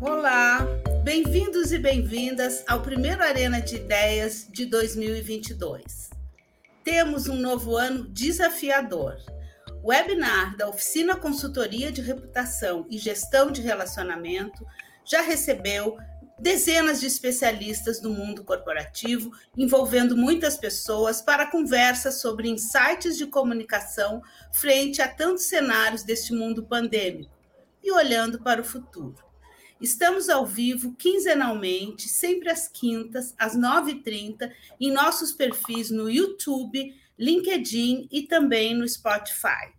Olá, bem-vindos e bem-vindas ao primeiro Arena de Ideias de 2022. Temos um novo ano desafiador. O webinar da Oficina Consultoria de Reputação e Gestão de Relacionamento já recebeu dezenas de especialistas do mundo corporativo, envolvendo muitas pessoas para conversas sobre insights de comunicação frente a tantos cenários deste mundo pandêmico e olhando para o futuro. Estamos ao vivo quinzenalmente, sempre às quintas, às 9h30, em nossos perfis no YouTube, LinkedIn e também no Spotify.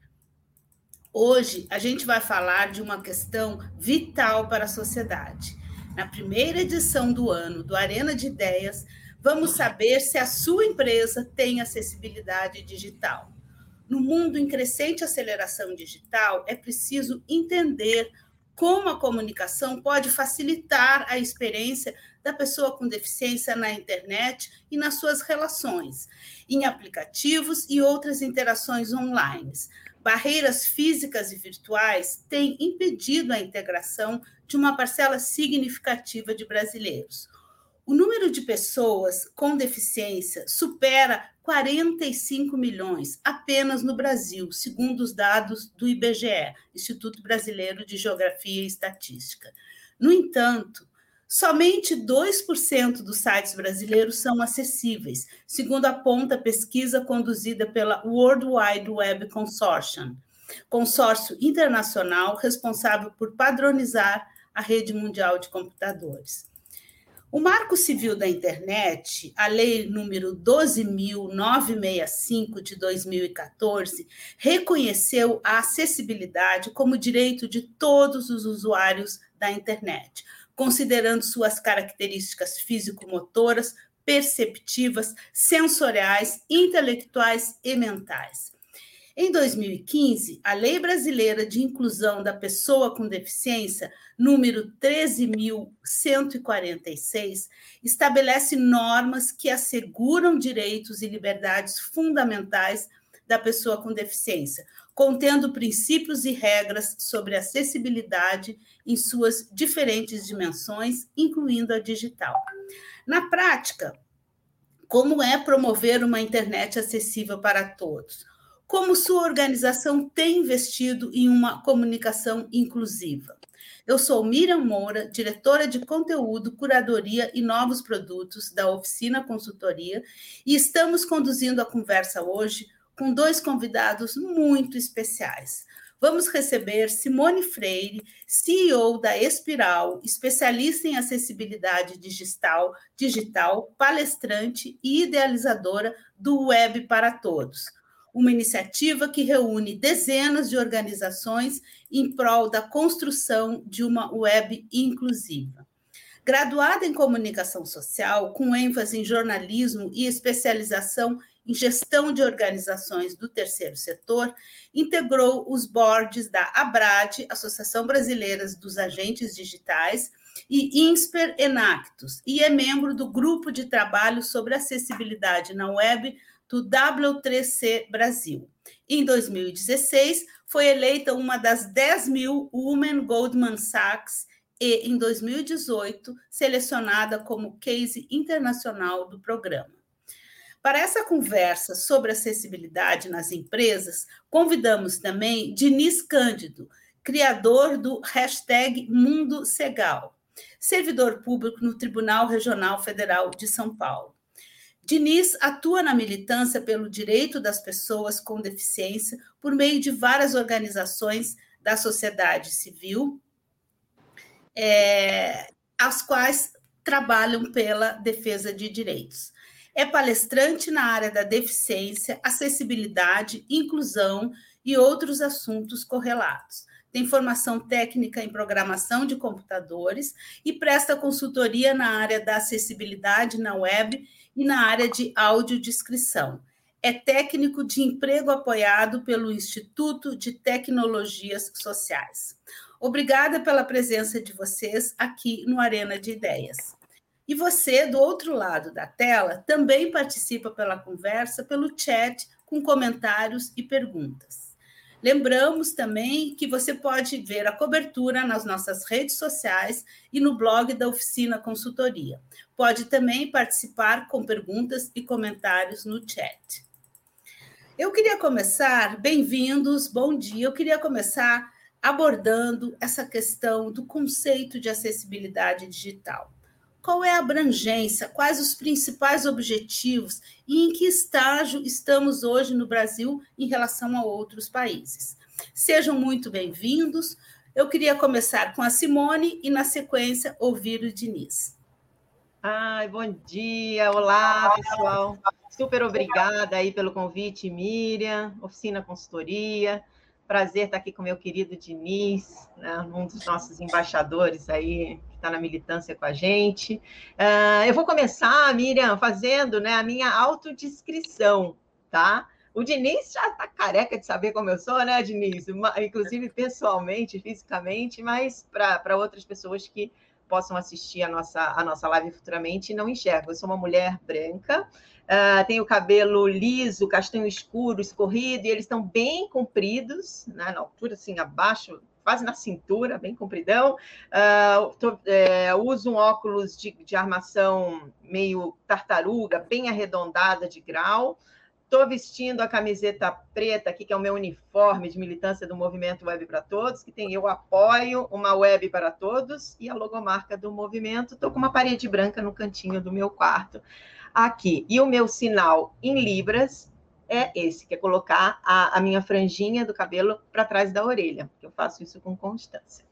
Hoje a gente vai falar de uma questão vital para a sociedade. Na primeira edição do ano do Arena de Ideias, vamos saber se a sua empresa tem acessibilidade digital. No mundo em crescente aceleração digital, é preciso entender como a comunicação pode facilitar a experiência da pessoa com deficiência na internet e nas suas relações, em aplicativos e outras interações online. Barreiras físicas e virtuais têm impedido a integração de uma parcela significativa de brasileiros. O número de pessoas com deficiência supera 45 milhões apenas no Brasil, segundo os dados do IBGE, Instituto Brasileiro de Geografia e Estatística. No entanto, somente 2% dos sites brasileiros são acessíveis, segundo aponta a pesquisa conduzida pela World Wide Web Consortium, consórcio internacional responsável por padronizar a rede mundial de computadores. O Marco Civil da Internet, a Lei número 12.965 de 2014, reconheceu a acessibilidade como direito de todos os usuários da internet, considerando suas características físico-motoras, perceptivas, sensoriais, intelectuais e mentais. Em 2015, a Lei Brasileira de Inclusão da Pessoa com Deficiência, número 13.146, estabelece normas que asseguram direitos e liberdades fundamentais da pessoa com deficiência, contendo princípios e regras sobre acessibilidade em suas diferentes dimensões, incluindo a digital. Na prática, como é promover uma internet acessível para todos? Como sua organização tem investido em uma comunicação inclusiva. Eu sou Miriam Moura, diretora de conteúdo, curadoria e novos produtos da Oficina Consultoria, e estamos conduzindo a conversa hoje com dois convidados muito especiais. Vamos receber Simone Freire, CEO da Espiral, especialista em acessibilidade digital, digital, palestrante e idealizadora do Web para Todos uma iniciativa que reúne dezenas de organizações em prol da construção de uma web inclusiva. Graduada em comunicação social, com ênfase em jornalismo e especialização em gestão de organizações do terceiro setor, integrou os boards da ABRAD, Associação Brasileira dos Agentes Digitais, e INSPER Enactus, e é membro do grupo de trabalho sobre acessibilidade na web do W3C Brasil. Em 2016, foi eleita uma das 10 mil Women Goldman Sachs e, em 2018, selecionada como case internacional do programa. Para essa conversa sobre acessibilidade nas empresas, convidamos também Diniz Cândido, criador do hashtag Mundo Segal, servidor público no Tribunal Regional Federal de São Paulo. Diniz atua na militância pelo direito das pessoas com deficiência por meio de várias organizações da sociedade civil, é, as quais trabalham pela defesa de direitos. É palestrante na área da deficiência, acessibilidade, inclusão e outros assuntos correlatos. Tem formação técnica em programação de computadores e presta consultoria na área da acessibilidade na web e na área de audiodescrição. É técnico de emprego apoiado pelo Instituto de Tecnologias Sociais. Obrigada pela presença de vocês aqui no Arena de Ideias. E você, do outro lado da tela, também participa pela conversa, pelo chat, com comentários e perguntas. Lembramos também que você pode ver a cobertura nas nossas redes sociais e no blog da Oficina Consultoria. Pode também participar com perguntas e comentários no chat. Eu queria começar, bem-vindos, bom dia. Eu queria começar abordando essa questão do conceito de acessibilidade digital. Qual é a abrangência? Quais os principais objetivos e em que estágio estamos hoje no Brasil em relação a outros países? Sejam muito bem-vindos. Eu queria começar com a Simone e, na sequência, ouvir o Diniz. Ai, bom dia, olá, pessoal. Super obrigada aí pelo convite, Miriam, Oficina Consultoria. Prazer estar aqui com meu querido Diniz, né, um dos nossos embaixadores aí, está na militância com a gente. Uh, eu vou começar, Miriam, fazendo né, a minha autodescrição, tá? O Diniz já está careca de saber como eu sou, né, Diniz? Inclusive pessoalmente, fisicamente, mas para outras pessoas que possam assistir a nossa, a nossa live futuramente e não enxergam. Eu sou uma mulher branca, Uh, tem o cabelo liso, castanho escuro, escorrido, e eles estão bem compridos, né, na altura assim, abaixo, quase na cintura, bem compridão. Uh, tô, é, uso um óculos de, de armação meio tartaruga, bem arredondada de grau. Estou vestindo a camiseta preta aqui, que é o meu uniforme de militância do Movimento Web para Todos, que tem Eu Apoio, uma web para todos e a logomarca do movimento. Estou com uma parede branca no cantinho do meu quarto aqui. E o meu sinal em libras é esse, que é colocar a, a minha franjinha do cabelo para trás da orelha, eu faço isso com constância.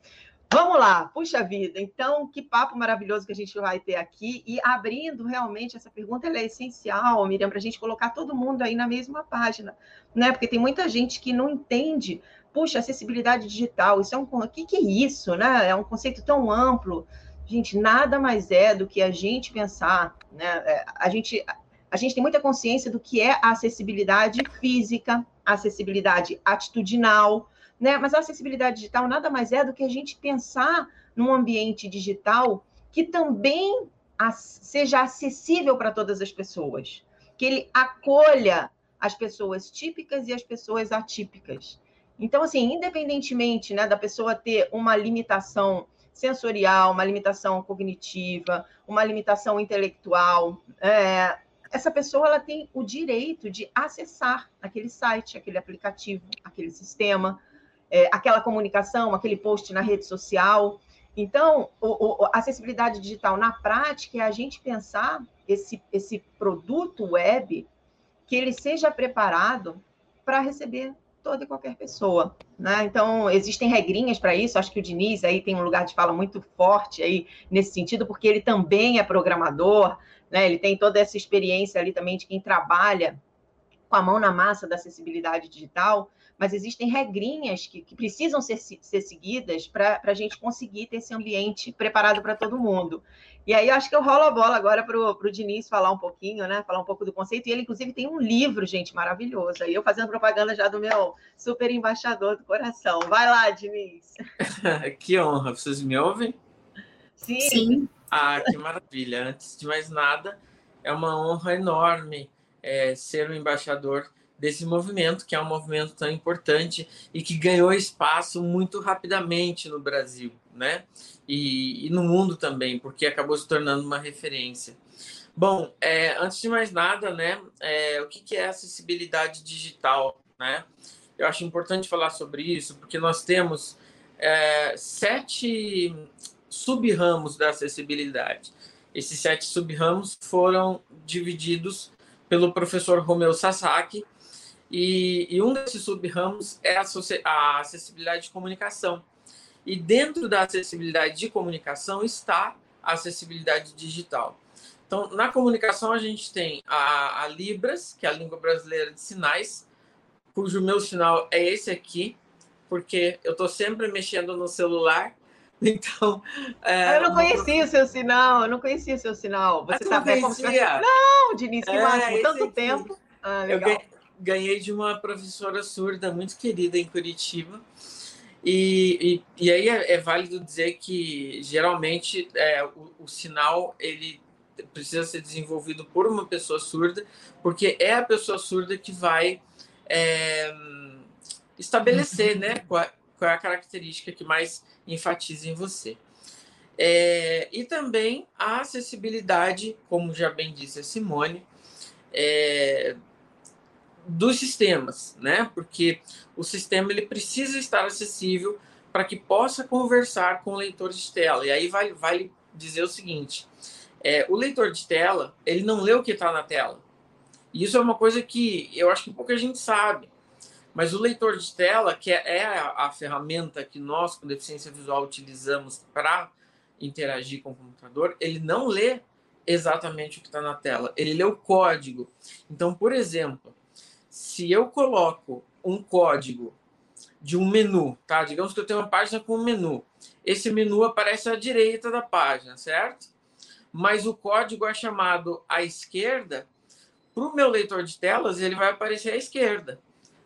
Vamos lá, puxa vida. Então, que papo maravilhoso que a gente vai ter aqui. E abrindo realmente essa pergunta, ela é essencial, Miriam, para a gente colocar todo mundo aí na mesma página, né? Porque tem muita gente que não entende, puxa, acessibilidade digital, isso é um. O que, que é isso, né? É um conceito tão amplo. Gente, nada mais é do que a gente pensar, né? É, a gente, a gente tem muita consciência do que é a acessibilidade física, a acessibilidade atitudinal, né? Mas a acessibilidade digital nada mais é do que a gente pensar num ambiente digital que também seja acessível para todas as pessoas, que ele acolha as pessoas típicas e as pessoas atípicas. Então, assim, independentemente né, da pessoa ter uma limitação sensorial, uma limitação cognitiva, uma limitação intelectual. É, essa pessoa ela tem o direito de acessar aquele site, aquele aplicativo, aquele sistema, é, aquela comunicação, aquele post na rede social. Então, o, o, a acessibilidade digital na prática é a gente pensar esse, esse produto web que ele seja preparado para receber toda e qualquer pessoa, né? Então, existem regrinhas para isso, acho que o Diniz aí tem um lugar de fala muito forte aí nesse sentido, porque ele também é programador, né? Ele tem toda essa experiência ali também de quem trabalha com a mão na massa da acessibilidade digital, mas existem regrinhas que, que precisam ser, ser seguidas para a gente conseguir ter esse ambiente preparado para todo mundo. E aí, acho que eu rolo a bola agora para o Diniz falar um pouquinho, né? Falar um pouco do conceito. E ele, inclusive, tem um livro, gente, maravilhoso. Aí eu fazendo propaganda já do meu super embaixador do coração. Vai lá, Diniz. que honra. Vocês me ouvem? Sim. Sim. Ah, que maravilha. Antes de mais nada, é uma honra enorme é, ser o embaixador desse movimento, que é um movimento tão importante e que ganhou espaço muito rapidamente no Brasil, né? E, e no mundo também, porque acabou se tornando uma referência. Bom, é, antes de mais nada, né, é, o que, que é acessibilidade digital, né? Eu acho importante falar sobre isso, porque nós temos é, sete sub-ramos da acessibilidade. Esses sete sub-ramos foram divididos pelo professor Romeu Sasaki, e, e um desses sub-ramos é a, a acessibilidade de comunicação. E dentro da acessibilidade de comunicação está a acessibilidade digital. Então, na comunicação, a gente tem a, a, Libras, que é a língua brasileira de sinais, cujo meu sinal é esse aqui, porque eu estou sempre mexendo no celular. Então. É, eu não conhecia o seu sinal, eu não conhecia o seu sinal. Você ah, sabe como Não, Diniz, que é, máximo, tanto aqui. tempo. Ah, eu ganhei, de uma professora surda muito querida em Curitiba. E, e, e aí é, é, válido dizer que geralmente é, o, o, sinal ele precisa ser desenvolvido por uma pessoa surda, porque é a pessoa surda que vai é, estabelecer, né, qual, qual é a característica que mais enfatiza em você. É, e também a acessibilidade, como já bem disse a Simone, é, dos sistemas, né? Porque o sistema ele precisa estar acessível para que possa conversar com o leitor de tela. E aí vai, vai dizer o seguinte: é, o leitor de tela ele não lê o que está na tela. E isso é uma coisa que eu acho que pouca gente sabe. Mas o leitor de tela, que é, é a, a ferramenta que nós com deficiência visual utilizamos para interagir com o computador, ele não lê exatamente o que está na tela, ele lê o código. Então, por exemplo, se eu coloco um código de um menu, tá? Digamos que eu tenho uma página com um menu. Esse menu aparece à direita da página, certo? Mas o código é chamado à esquerda. Para o meu leitor de telas, ele vai aparecer à esquerda,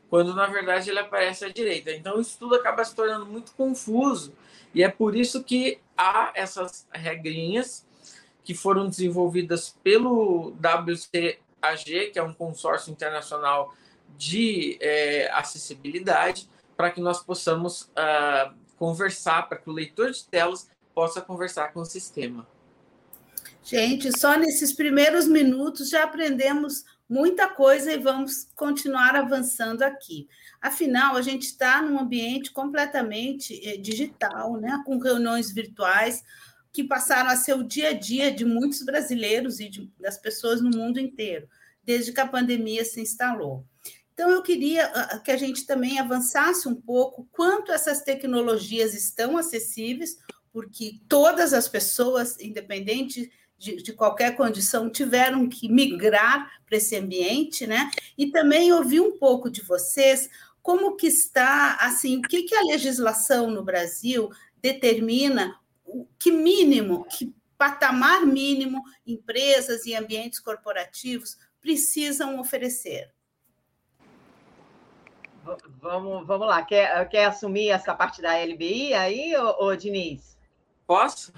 quando na verdade ele aparece à direita. Então, isso tudo acaba se tornando muito confuso. E é por isso que há essas regrinhas que foram desenvolvidas pelo WCAG, que é um consórcio internacional de é, acessibilidade, para que nós possamos uh, conversar, para que o leitor de telas possa conversar com o sistema. Gente, só nesses primeiros minutos já aprendemos muita coisa e vamos continuar avançando aqui. Afinal, a gente está num ambiente completamente eh, digital, né, com reuniões virtuais que passaram a ser o dia a dia de muitos brasileiros e de, das pessoas no mundo inteiro, desde que a pandemia se instalou. Então, eu queria ah, ah, que a gente também avançasse um pouco quanto essas tecnologias estão acessíveis, porque todas as pessoas, independente de, de qualquer condição, tiveram que migrar para esse ambiente, né? E também ouvir um pouco de vocês como que está, assim, o que, que a legislação no Brasil determina, que mínimo, que patamar mínimo empresas e ambientes corporativos precisam oferecer. Vamos, vamos lá. Quer, quer assumir essa parte da LBI aí, ô, ô Diniz? Posso?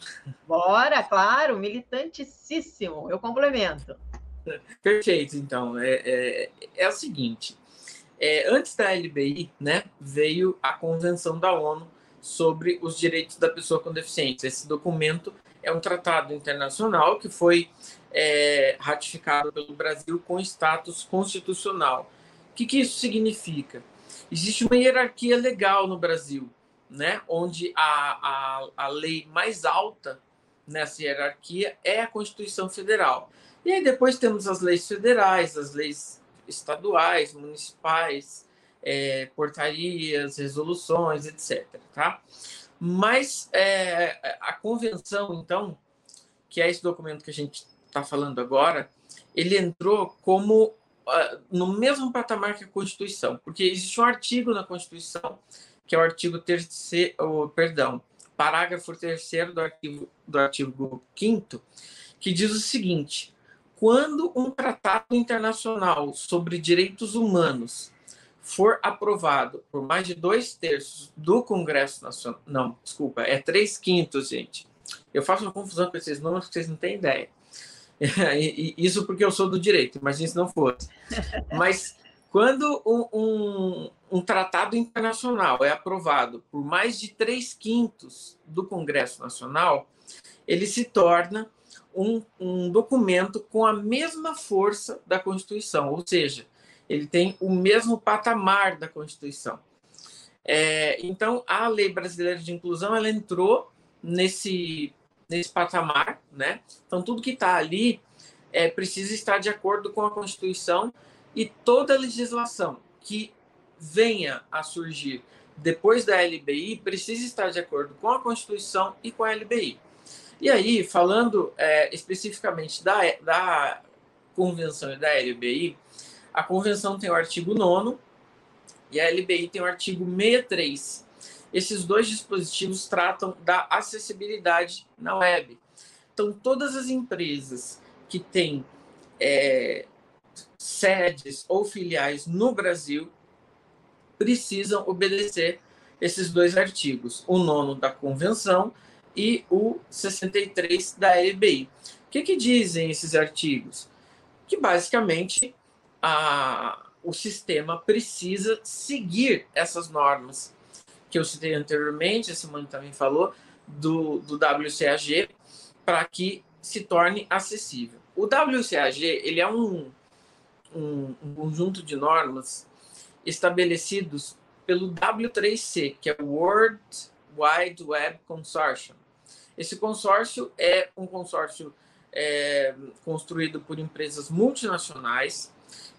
Bora, claro, militantíssimo. Eu complemento. Perfeito, então. É, é, é o seguinte: é, antes da LBI, né, veio a Convenção da ONU sobre os Direitos da Pessoa com Deficiência. Esse documento é um tratado internacional que foi é, ratificado pelo Brasil com status constitucional. O que, que isso significa? Existe uma hierarquia legal no Brasil, né? onde a, a, a lei mais alta nessa hierarquia é a Constituição Federal. E aí depois temos as leis federais, as leis estaduais, municipais, é, portarias, resoluções, etc. Tá? Mas é, a convenção, então, que é esse documento que a gente está falando agora, ele entrou como no mesmo patamar que a Constituição, porque existe um artigo na Constituição, que é o artigo terceiro, perdão, parágrafo terceiro do artigo do artigo 5 que diz o seguinte: quando um tratado internacional sobre direitos humanos for aprovado por mais de dois terços do Congresso Nacional, não, desculpa, é três quintos, gente. Eu faço uma confusão com esses números que vocês não têm ideia. Isso porque eu sou do direito, imagine se não fosse. Mas quando um, um, um, tratado internacional é aprovado por mais de três quintos do Congresso Nacional, ele se torna um, um documento com a mesma força da Constituição, ou seja, ele tem o mesmo patamar da Constituição. É, então, a Lei Brasileira de Inclusão ela entrou nesse nesse patamar, né? Então tudo que está ali é, precisa estar de acordo com a Constituição e toda legislação que venha a surgir depois da LBI precisa estar de acordo com a Constituição e com a LBI. E aí, falando é, especificamente da, da Convenção e da LBI, a Convenção tem o artigo 9 e a LBI tem o artigo 63 esses dois dispositivos tratam da acessibilidade na web. Então, todas as empresas que têm é, sedes ou filiais no Brasil precisam obedecer esses dois artigos, o nono da convenção e o 63 da LBI. O que, que dizem esses artigos? Que basicamente a, o sistema precisa seguir essas normas que eu citei anteriormente, a Simone também falou, do, do WCAG, para que se torne acessível. O WCAG ele é um, um, um conjunto de normas estabelecidos pelo W3C, que é o World Wide Web Consortium. Esse consórcio é um consórcio é, construído por empresas multinacionais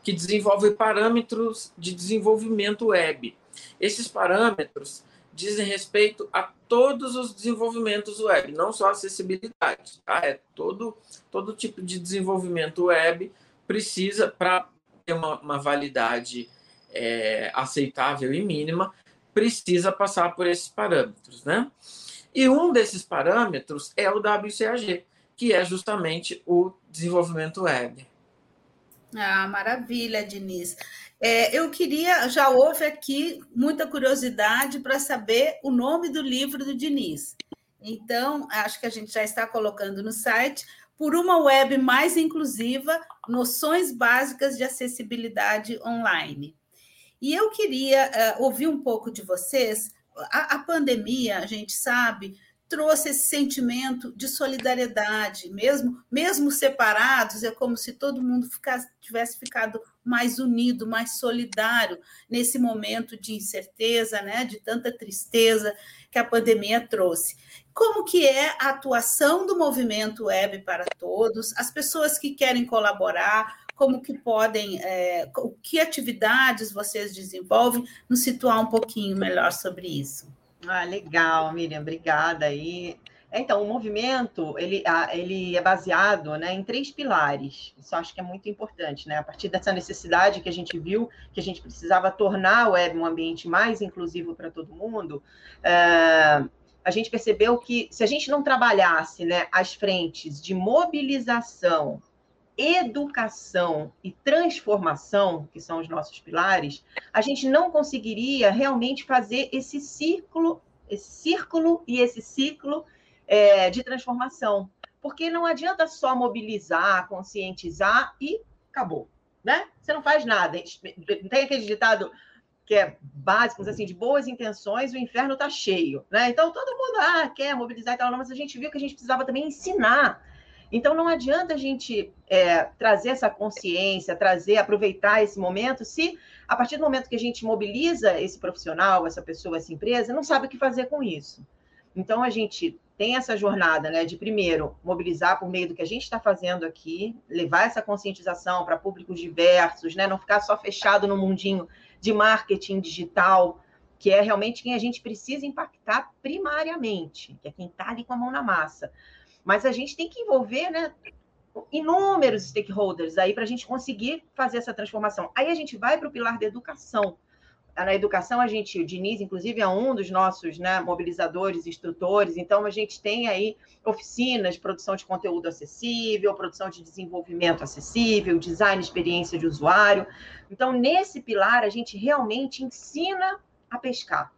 que desenvolvem parâmetros de desenvolvimento web. Esses parâmetros dizem respeito a todos os desenvolvimentos web, não só acessibilidade. Tá? É todo, todo tipo de desenvolvimento web precisa, para ter uma, uma validade é, aceitável e mínima, precisa passar por esses parâmetros. Né? E um desses parâmetros é o WCAG, que é justamente o desenvolvimento web. Ah, maravilha, Diniz. É, eu queria, já houve aqui muita curiosidade para saber o nome do livro do Diniz. Então, acho que a gente já está colocando no site, por uma web mais inclusiva, noções básicas de acessibilidade online. E eu queria uh, ouvir um pouco de vocês. A, a pandemia, a gente sabe, trouxe esse sentimento de solidariedade, mesmo mesmo separados, é como se todo mundo ficasse, tivesse ficado mais unido, mais solidário nesse momento de incerteza, né, de tanta tristeza que a pandemia trouxe. Como que é a atuação do movimento Web para Todos, as pessoas que querem colaborar, como que podem, é, que atividades vocês desenvolvem, nos situar um pouquinho melhor sobre isso. Ah, legal, Miriam, obrigada aí. Então, o movimento, ele, ele é baseado né, em três pilares. Isso acho que é muito importante, né? A partir dessa necessidade que a gente viu, que a gente precisava tornar a web um ambiente mais inclusivo para todo mundo, é, a gente percebeu que se a gente não trabalhasse né, as frentes de mobilização, educação e transformação, que são os nossos pilares, a gente não conseguiria realmente fazer esse círculo, esse círculo e esse ciclo é, de transformação. Porque não adianta só mobilizar, conscientizar e acabou. Né? Você não faz nada. Tem aquele ditado que é básico, assim, de boas intenções, o inferno está cheio. Né? Então, todo mundo ah, quer mobilizar e tal, mas a gente viu que a gente precisava também ensinar. Então, não adianta a gente é, trazer essa consciência, trazer, aproveitar esse momento, se a partir do momento que a gente mobiliza esse profissional, essa pessoa, essa empresa, não sabe o que fazer com isso. Então, a gente tem essa jornada, né, de primeiro mobilizar por meio do que a gente está fazendo aqui, levar essa conscientização para públicos diversos, né, não ficar só fechado no mundinho de marketing digital, que é realmente quem a gente precisa impactar primariamente, que é quem está ali com a mão na massa. Mas a gente tem que envolver, né, inúmeros stakeholders aí para a gente conseguir fazer essa transformação. Aí a gente vai para o pilar da educação na educação, a gente, o Diniz, inclusive, é um dos nossos né, mobilizadores, instrutores, então a gente tem aí oficinas produção de conteúdo acessível, produção de desenvolvimento acessível, design experiência de usuário. Então, nesse pilar, a gente realmente ensina a pescar.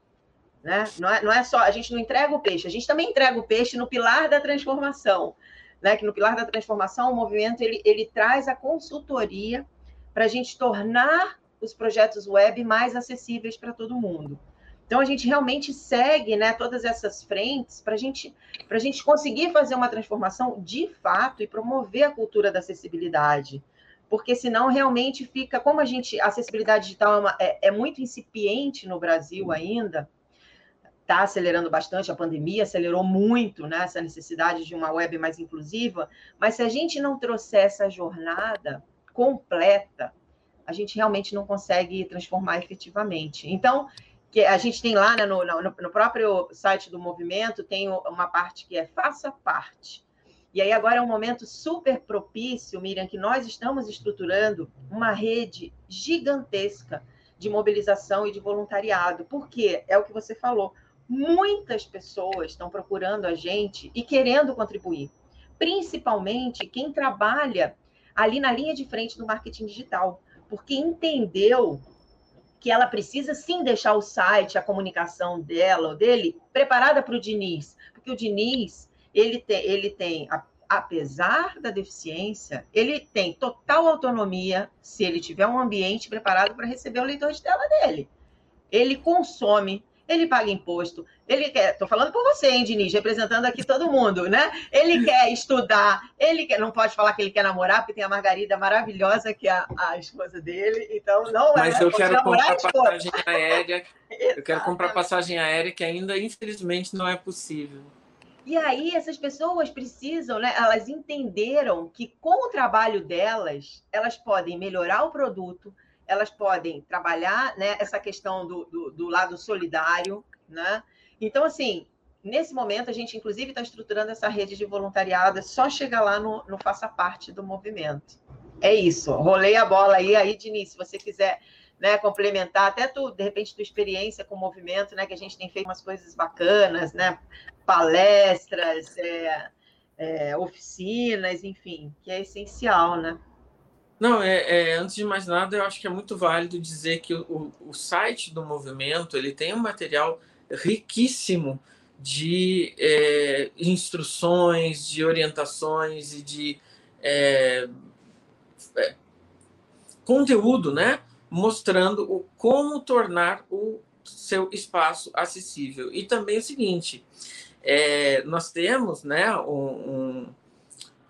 Né? Não, é, não é só, a gente não entrega o peixe, a gente também entrega o peixe no pilar da transformação. Né? Que no pilar da transformação, o movimento ele, ele traz a consultoria para a gente tornar os projetos web mais acessíveis para todo mundo. Então, a gente realmente segue né, todas essas frentes para gente, a gente conseguir fazer uma transformação de fato e promover a cultura da acessibilidade. Porque senão realmente fica, como a gente, a acessibilidade digital é, uma, é, é muito incipiente no Brasil ainda, está acelerando bastante, a pandemia acelerou muito né, essa necessidade de uma web mais inclusiva, mas se a gente não trouxer essa jornada completa, a gente realmente não consegue transformar efetivamente. Então, que a gente tem lá né, no, no, no, próprio site do movimento, tem uma parte que é faça parte. E aí agora é um momento super propício, Miriam, que nós estamos estruturando uma rede gigantesca de mobilização e de voluntariado. Porque é o que você falou, muitas pessoas estão procurando a gente e querendo contribuir. Principalmente quem trabalha ali na linha de frente do marketing digital porque entendeu que ela precisa sim deixar o site, a comunicação dela ou dele preparada para o Diniz, porque o Diniz ele tem, ele tem apesar da deficiência, ele tem total autonomia se ele tiver um ambiente preparado para receber o leitor de tela dele. Ele consome, ele paga imposto, ele quer, estou falando por você, hein, Diniz, representando aqui todo mundo, né? Ele quer estudar, ele quer, não pode falar que ele quer namorar, porque tem a Margarida maravilhosa, que é a, a esposa dele, então não Mas é. Mas eu quero comprar passagem aérea, eu quero comprar passagem aérea, que ainda, infelizmente, não é possível. E aí essas pessoas precisam, né? Elas entenderam que com o trabalho delas, elas podem melhorar o produto, elas podem trabalhar né, essa questão do, do, do lado solidário, né? Então, assim, nesse momento, a gente, inclusive, está estruturando essa rede de voluntariado, é só chegar lá no, no Faça Parte do movimento. É isso, rolei a bola aí, aí, Diniz, se você quiser né, complementar, até tu, de repente, tua experiência com o movimento, né, que a gente tem feito umas coisas bacanas, né, palestras, é, é, oficinas, enfim, que é essencial, né? Não, é, é, antes de mais nada, eu acho que é muito válido dizer que o, o site do movimento ele tem um material riquíssimo de é, instruções, de orientações e de é, é, conteúdo, né? Mostrando o, como tornar o seu espaço acessível. E também o seguinte, é, nós temos né, um, um,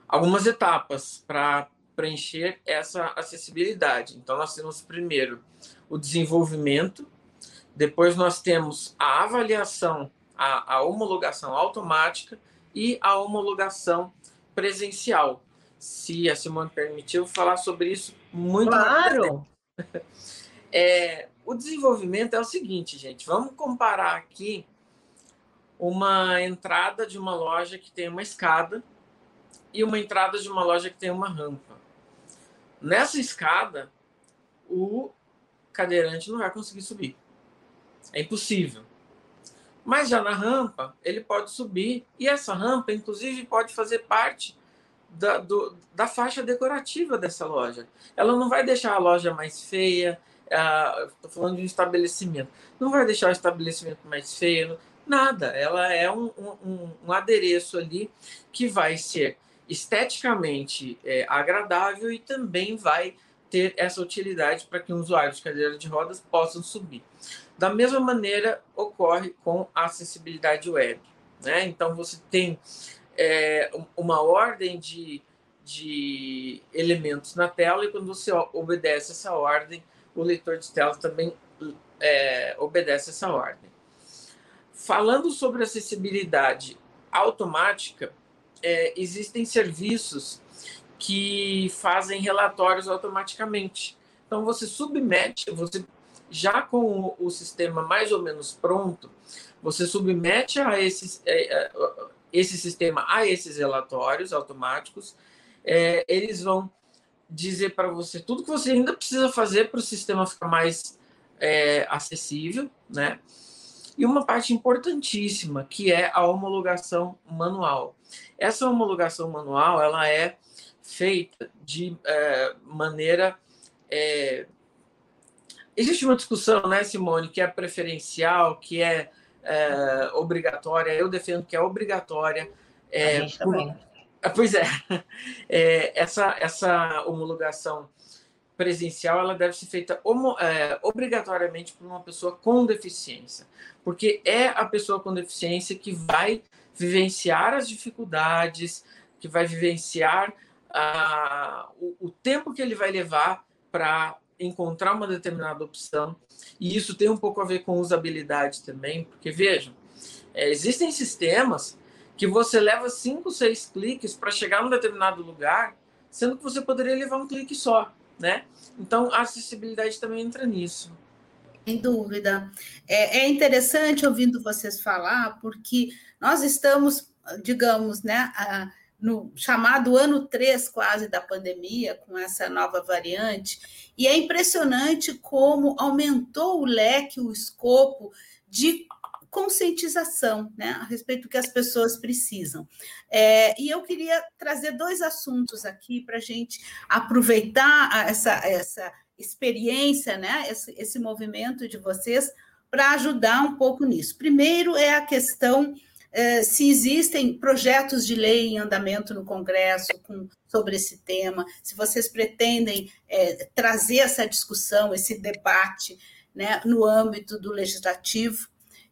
algumas etapas para preencher essa acessibilidade. Então, nós temos primeiro o desenvolvimento, depois nós temos a avaliação, a, a homologação automática e a homologação presencial. Se a Simone permitiu falar sobre isso muito Claro! É, o desenvolvimento é o seguinte, gente. Vamos comparar aqui uma entrada de uma loja que tem uma escada e uma entrada de uma loja que tem uma rampa. Nessa escada, o cadeirante não vai conseguir subir. É impossível. Mas já na rampa, ele pode subir, e essa rampa, inclusive, pode fazer parte da, do, da faixa decorativa dessa loja. Ela não vai deixar a loja mais feia, estou falando de um estabelecimento, não vai deixar o estabelecimento mais feio, Nada, ela é um, um, um adereço ali que vai ser esteticamente é, agradável e também vai ter essa utilidade para que usuários de cadeira de rodas possam subir. Da mesma maneira ocorre com a acessibilidade web. Né? Então você tem é, uma ordem de, de elementos na tela e quando você obedece essa ordem, o leitor de tela também é, obedece essa ordem. Falando sobre acessibilidade automática, é, existem serviços que fazem relatórios automaticamente. Então, você submete, você já com o, sistema mais ou menos pronto, você submete a esse, é, esse sistema a esses relatórios automáticos, é, eles vão dizer para você tudo que você ainda precisa fazer para o sistema ficar mais é, acessível, né? E uma parte importantíssima, que é a homologação manual. Essa homologação manual ela é feita de é, maneira. É... Existe uma discussão, né, Simone, que é preferencial, que é, é obrigatória. Eu defendo que é obrigatória. É, a gente. Por... Pois é. é, essa, essa homologação presencial ela deve ser feita é, obrigatoriamente por uma pessoa com deficiência, porque é a pessoa com deficiência que vai vivenciar as dificuldades, que vai vivenciar ah, o, o tempo que ele vai levar para encontrar uma determinada opção. E isso tem um pouco a ver com usabilidade também, porque vejam, é, existem sistemas que você leva cinco, seis cliques para chegar num determinado lugar, sendo que você poderia levar um clique só né? Então, a acessibilidade também entra nisso. Sem dúvida. É, é interessante ouvindo vocês falar, porque nós estamos, digamos, né, a, no chamado ano 3 quase da pandemia, com essa nova variante, e é impressionante como aumentou o leque, o escopo de conscientização né, a respeito do que as pessoas precisam. É, e eu queria trazer dois assuntos aqui para a gente aproveitar essa, essa experiência, né, esse, esse movimento de vocês, para ajudar um pouco nisso. Primeiro é a questão é, se existem projetos de lei em andamento no Congresso com, sobre esse tema, se vocês pretendem é, trazer essa discussão, esse debate né, no âmbito do legislativo,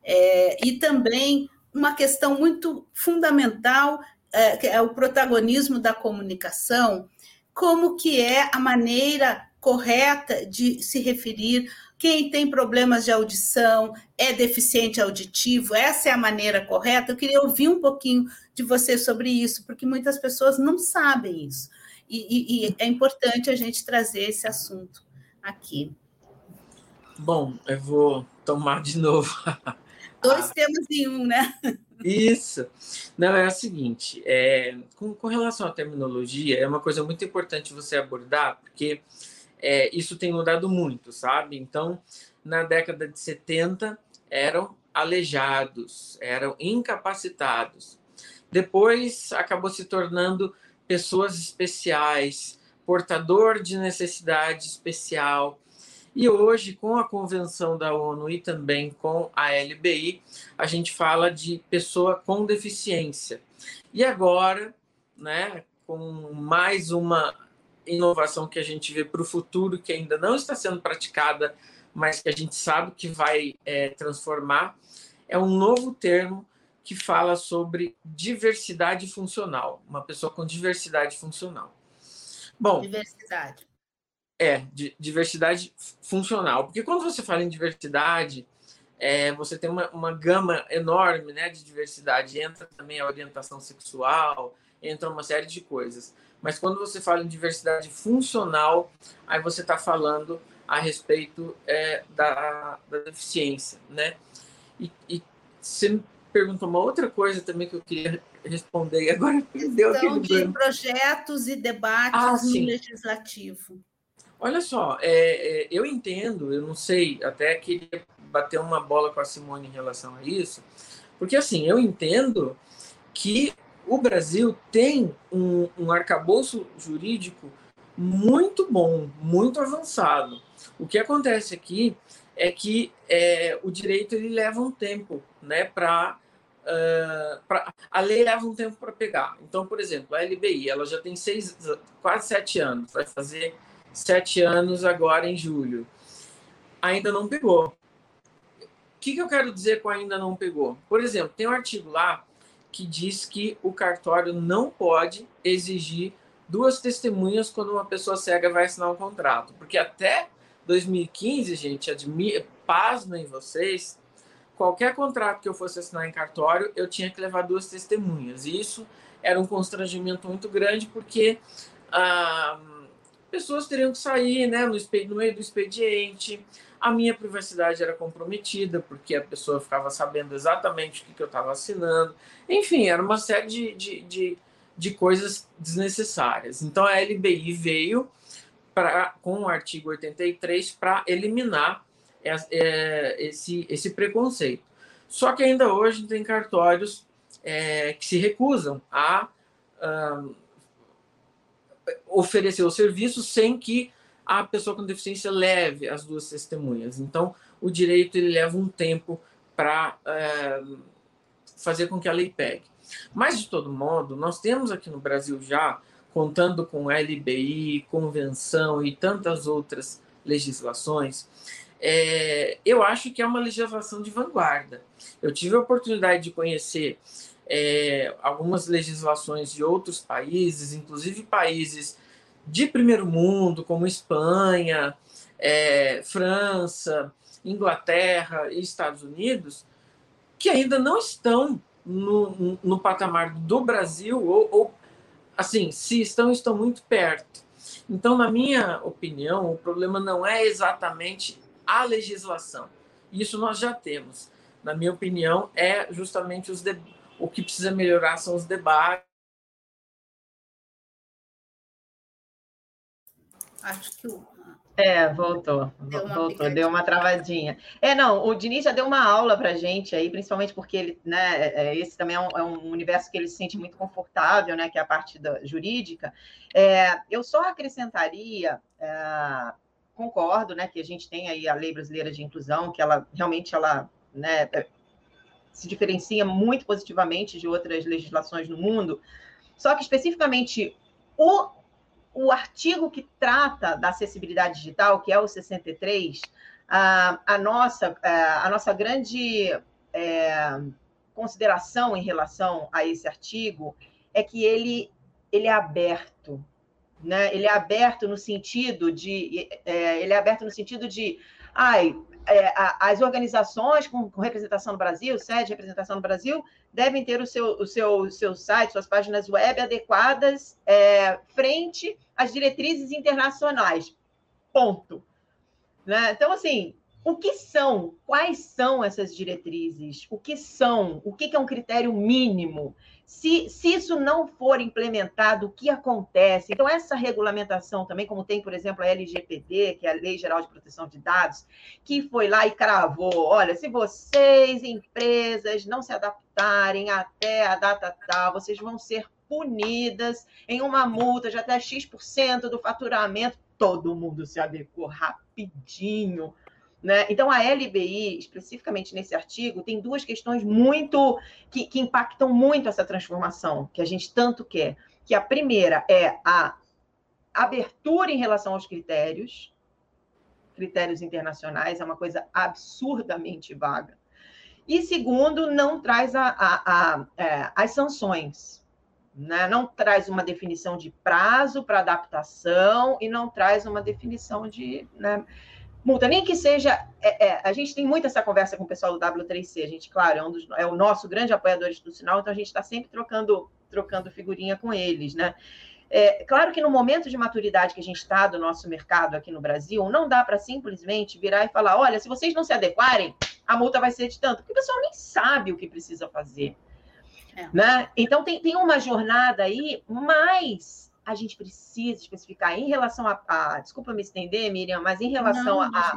é, e também uma questão muito fundamental, é, que é o protagonismo da comunicação, como que é a maneira correta de se referir quem tem problemas de audição é deficiente auditivo, essa é a maneira correta. Eu queria ouvir um pouquinho de você sobre isso, porque muitas pessoas não sabem isso. E, e, e é importante a gente trazer esse assunto aqui. Bom, eu vou tomar de novo. Dois temas em um, né? Isso. Não, é o seguinte, é, com, com relação à terminologia, é uma coisa muito importante você abordar, porque é, isso tem mudado muito, sabe? Então, na década de 70, eram aleijados, eram incapacitados. Depois, acabou se tornando pessoas especiais, portador de necessidade especial. E hoje, com a convenção da ONU e também com a LBI, a gente fala de pessoa com deficiência. E agora, né, com mais uma inovação que a gente vê para o futuro, que ainda não está sendo praticada, mas que a gente sabe que vai é, transformar, é um novo termo que fala sobre diversidade funcional, uma pessoa com diversidade funcional. Bom, diversidade. É, diversidade funcional, porque quando você fala em diversidade, é, você tem uma, uma gama enorme né, de diversidade, entra também a orientação sexual, entra uma série de coisas. Mas quando você fala em diversidade funcional, aí você está falando a respeito é, da, da, deficiência, né? E, e, você me perguntou uma outra coisa também que eu queria responder e agora perdeu aquele de projetos e debates ah, no legislativo. Olha só, é, é, eu entendo, eu não sei, até queria bater uma bola com a Simone em relação a isso, porque assim, eu entendo que o Brasil tem um, um arcabouço jurídico muito bom, muito avançado. O que acontece aqui é que é, o direito ele leva um tempo, né, para uh, a lei leva um tempo para pegar. Então, por exemplo, a LBI, ela já tem seis, quase sete anos, vai fazer sete anos agora em julho. Ainda não pegou. O que, que eu quero dizer com ainda não pegou? Por exemplo, tem um artigo lá que diz que o cartório não pode exigir duas testemunhas quando uma pessoa cega vai assinar um contrato. Porque até 2015, gente, admi pasmem vocês, qualquer contrato que eu fosse assinar em cartório, eu tinha que levar duas testemunhas. E isso era um constrangimento muito grande, porque ah, pessoas teriam que sair né, no, no meio do expediente, a minha privacidade era comprometida, porque a pessoa ficava sabendo exatamente o que, que eu estava assinando. Enfim, era uma série de, de, de, de coisas desnecessárias. Então a LBI veio pra, com o artigo 83 para eliminar é, esse, esse preconceito. Só que ainda hoje tem cartórios é, que se recusam a um, oferecer o serviço sem que a pessoa com deficiência leve as duas testemunhas. Então, o direito ele leva um tempo para é, fazer com que a lei pegue. Mas, de todo modo, nós temos aqui no Brasil já, contando com LBI, convenção e tantas outras legislações, é, eu acho que é uma legislação de vanguarda. Eu tive a oportunidade de conhecer é, algumas legislações de outros países, inclusive países de primeiro mundo, como Espanha, é, França, Inglaterra e Estados Unidos, que ainda não estão no, no patamar do Brasil, ou, ou, assim, se estão, estão muito perto. Então, na minha opinião, o problema não é exatamente a legislação. Isso nós já temos. Na minha opinião, é justamente os o que precisa melhorar são os debates Acho que o. É, voltou. Deu voltou, deu uma travadinha. É, não, o Diniz já deu uma aula para gente aí, principalmente porque ele, né, é, é, esse também é um, é um, universo que ele se sente muito confortável, né, que é a parte da, jurídica. É, eu só acrescentaria, é, concordo, né, que a gente tem aí a lei brasileira de inclusão, que ela realmente ela, né, é, se diferencia muito positivamente de outras legislações no mundo. Só que especificamente o, o artigo que trata da acessibilidade digital, que é o 63, a, a, nossa, a nossa grande é, consideração em relação a esse artigo é que ele, ele é aberto. Né? Ele é aberto no sentido de. É, ele é aberto no sentido de. Ai, é, as organizações com, com, representação no Brasil, sede de representação no Brasil, devem ter o seu, o seu, seu site, suas páginas web adequadas é, frente às diretrizes internacionais. Ponto. Né? Então, assim, o que são? Quais são essas diretrizes? O que são? O que é um critério mínimo? Se, se isso não for implementado, o que acontece? Então, essa regulamentação também, como tem, por exemplo, a LGPD, que é a Lei Geral de Proteção de Dados, que foi lá e cravou: olha, se vocês, empresas, não se adaptarem até a data tal, vocês vão ser punidas em uma multa de até X% do faturamento. Todo mundo se adequou rapidinho né? Então, a LBI, especificamente nesse artigo, tem duas questões muito que, que impactam muito essa transformação que a gente tanto quer. Que a primeira é a abertura em relação aos critérios, critérios internacionais, é uma coisa absurdamente vaga. E segundo, não traz a, a, a, é, as sanções. Né? Não traz uma definição de prazo para adaptação e não traz uma definição de. Né? Multa, nem que seja. É, é, a gente tem muito essa conversa com o pessoal do W3C, a gente, claro, é, um dos, é o nosso grande apoiador institucional, então a gente está sempre trocando, trocando figurinha com eles, né? É, claro que no momento de maturidade que a gente está do nosso mercado aqui no Brasil, não dá para simplesmente virar e falar: olha, se vocês não se adequarem, a multa vai ser de tanto, porque o pessoal nem sabe o que precisa fazer. É. Né? Então tem, tem uma jornada aí, mas a gente precisa especificar em relação a, a desculpa me estender, Miriam, mas em relação a,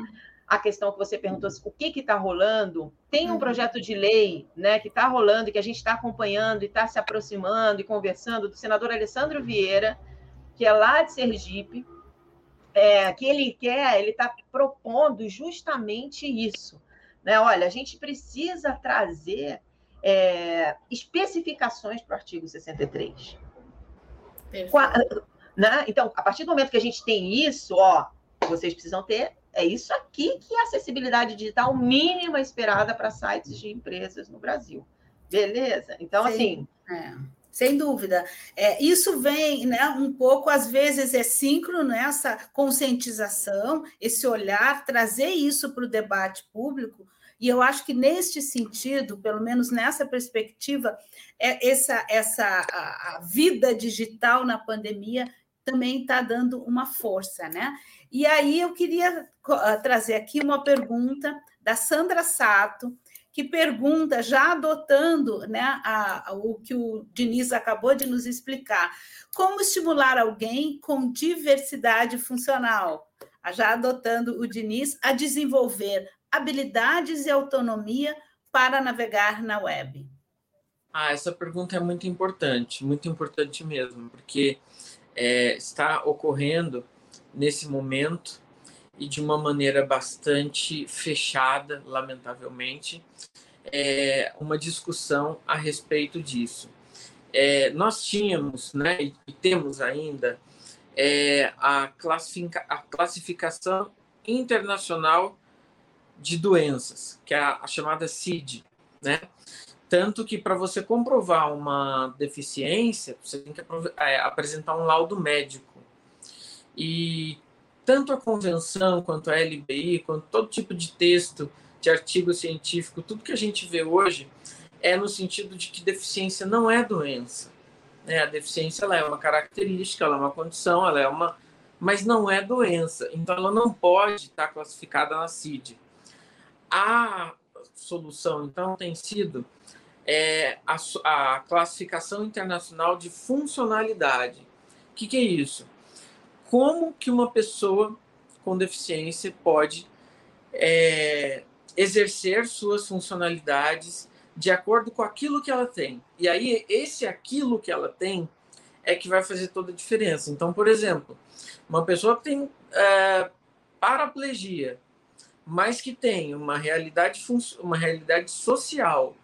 a questão que você perguntou, o que está rolando, tem um uhum. projeto de lei né, que está rolando que a gente está acompanhando e está se aproximando e conversando do senador Alessandro Vieira, que é lá de Sergipe, é, que ele quer, ele está propondo justamente isso. Né? Olha, a gente precisa trazer é, especificações para o artigo 63. Né? Então, a partir do momento que a gente tem isso, ó, vocês precisam ter, é isso aqui que é a acessibilidade digital mínima esperada para sites de empresas no Brasil. Beleza? Então, Sim. assim. É. Sem dúvida. É, isso vem né, um pouco, às vezes, é síncrono né, conscientização, esse olhar, trazer isso para o debate público, e eu acho que neste sentido, pelo menos nessa perspectiva, é essa, essa a, a vida digital na pandemia também está dando uma força, né? E aí eu queria ah, trazer aqui uma pergunta da Sandra Sato, que pergunta, já adotando né, a, a, o que o Diniz acabou de nos explicar, como estimular alguém com diversidade funcional? Já adotando o Diniz a desenvolver habilidades e autonomia para navegar na web? Ah, essa pergunta é muito importante, muito importante mesmo, porque é, está ocorrendo nesse momento e de uma maneira bastante fechada, lamentavelmente, é, uma discussão a respeito disso. É, nós tínhamos, né, e temos ainda, é, a, classifica, a classificação internacional de doenças, que é a, chamada CID, né? Tanto que para você comprovar uma deficiência, você tem que é, apresentar um laudo médico. E tanto a convenção, quanto a LBI, quanto todo tipo de texto, de artigo científico, tudo que a gente vê hoje é no sentido de que deficiência não é doença. Né? A deficiência ela é uma característica, ela é uma condição, ela é uma. Mas não é doença. Então ela não pode estar classificada na CID. A solução, então, tem sido é, a, a, classificação internacional de funcionalidade. O que, que é isso? Como que uma pessoa com deficiência pode é, exercer suas funcionalidades de acordo com aquilo que ela tem. E aí, esse aquilo que ela tem é que vai fazer toda a diferença. Então, por exemplo, uma pessoa que tem é, paraplegia, mas que tem uma realidade, uma realidade social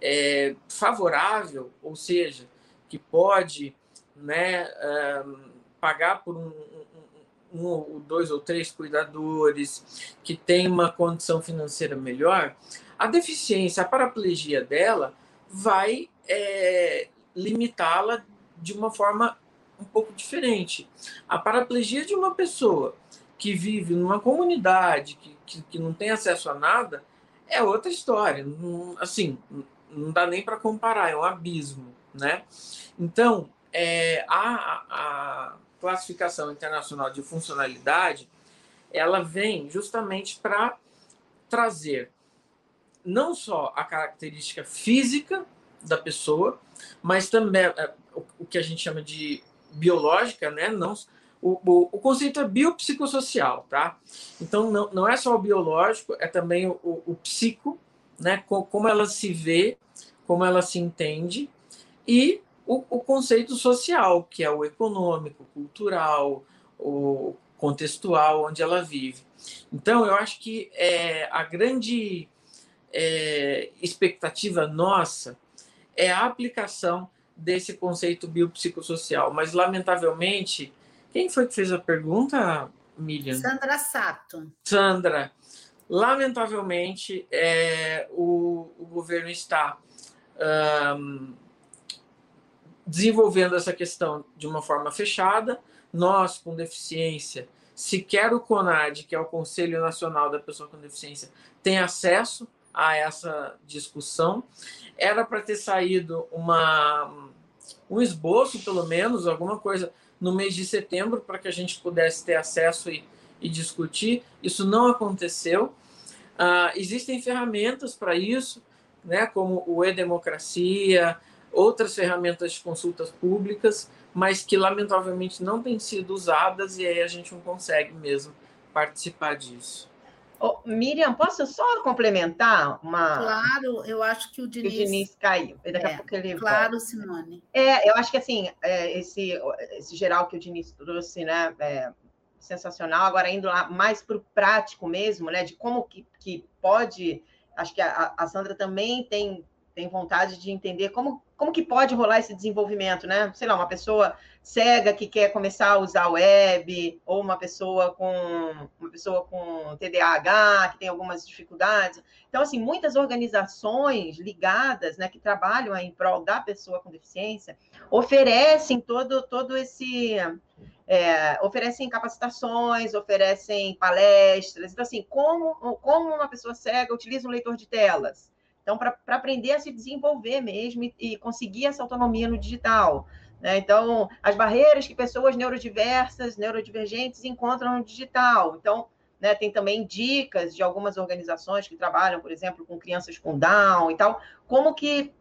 é, favorável, ou seja, que pode né, pagar por um, um, um, dois ou três cuidadores, que tem uma condição financeira melhor, a deficiência, a paraplegia dela vai é, limitá-la de uma forma um pouco diferente. A paraplegia de uma pessoa que vive numa comunidade, que, que, que não tem acesso a nada, é outra história. Não, assim, não dá nem para comparar, é um abismo, né? Então, é, a, a classificação internacional de funcionalidade, ela vem justamente para trazer não só a característica física da pessoa, mas também é, o que a gente chama de biológica, né? Não, o, o, o, conceito é biopsicossocial, tá? Então, não, não é só o biológico, é também o, o psico, né? Como ela se vê, como ela se entende, e o, o conceito social, que é o econômico, cultural, o contextual, onde ela vive. Então, eu acho que é, a grande é, expectativa nossa é a aplicação desse conceito biopsicossocial, mas, lamentavelmente, quem foi que fez a pergunta, Miriam? Sandra Sato. Sandra, lamentavelmente, é, o, o governo está um, desenvolvendo essa questão de uma forma fechada. Nós, com deficiência, sequer o CONAD, que é o Conselho Nacional da Pessoa com Deficiência, tem acesso a essa discussão. Era para ter saído uma, um esboço, pelo menos, alguma coisa no mês de setembro para que a gente pudesse ter acesso e, e discutir. Isso não aconteceu. Uh, existem ferramentas para isso, né, como o e-democracia, outras ferramentas de consultas públicas, mas que lamentavelmente não têm sido usadas e aí a gente não consegue mesmo participar disso. Oh, Miriam, posso só complementar uma? Claro, eu acho que o Diniz, o Diniz caiu. Daqui é, a pouco ele Claro, volta. Simone. É, eu acho que assim é, esse, esse geral que o Diniz trouxe, né, é sensacional. Agora indo lá mais para o prático mesmo, né, de como que, que pode. Acho que a, a Sandra também tem tem vontade de entender como, como que pode rolar esse desenvolvimento, né? Sei lá, uma pessoa cega que quer começar a usar web, ou uma pessoa com uma pessoa com TDAH, que tem algumas dificuldades. Então, assim, muitas organizações ligadas, né, que trabalham em prol da pessoa com deficiência, oferecem todo, todo esse. É, oferecem capacitações, oferecem palestras. Então, assim, como, como uma pessoa cega utiliza um leitor de telas? Então, para aprender a se desenvolver mesmo e, e conseguir essa autonomia no digital. Né? Então, as barreiras que pessoas neurodiversas, neurodivergentes encontram no digital. Então, né, tem também dicas de algumas organizações que trabalham, por exemplo, com crianças com Down e tal, como que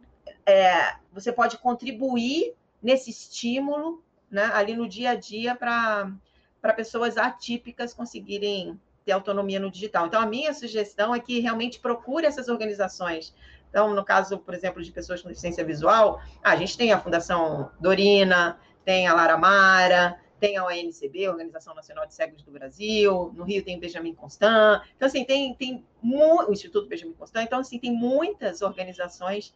é, você pode contribuir nesse estímulo né, ali no dia a dia para pessoas atípicas conseguirem ter autonomia no digital. Então, a minha sugestão é que realmente procure essas organizações. Então, no caso, por exemplo, de pessoas com deficiência visual, a gente tem a Fundação Dorina, tem a Lara Mara, tem a ONCB, Organização Nacional de Cegos do Brasil, no Rio tem o Benjamin Constant. Então, assim, tem, tem o Instituto Benjamin Constant. Então, assim, tem muitas organizações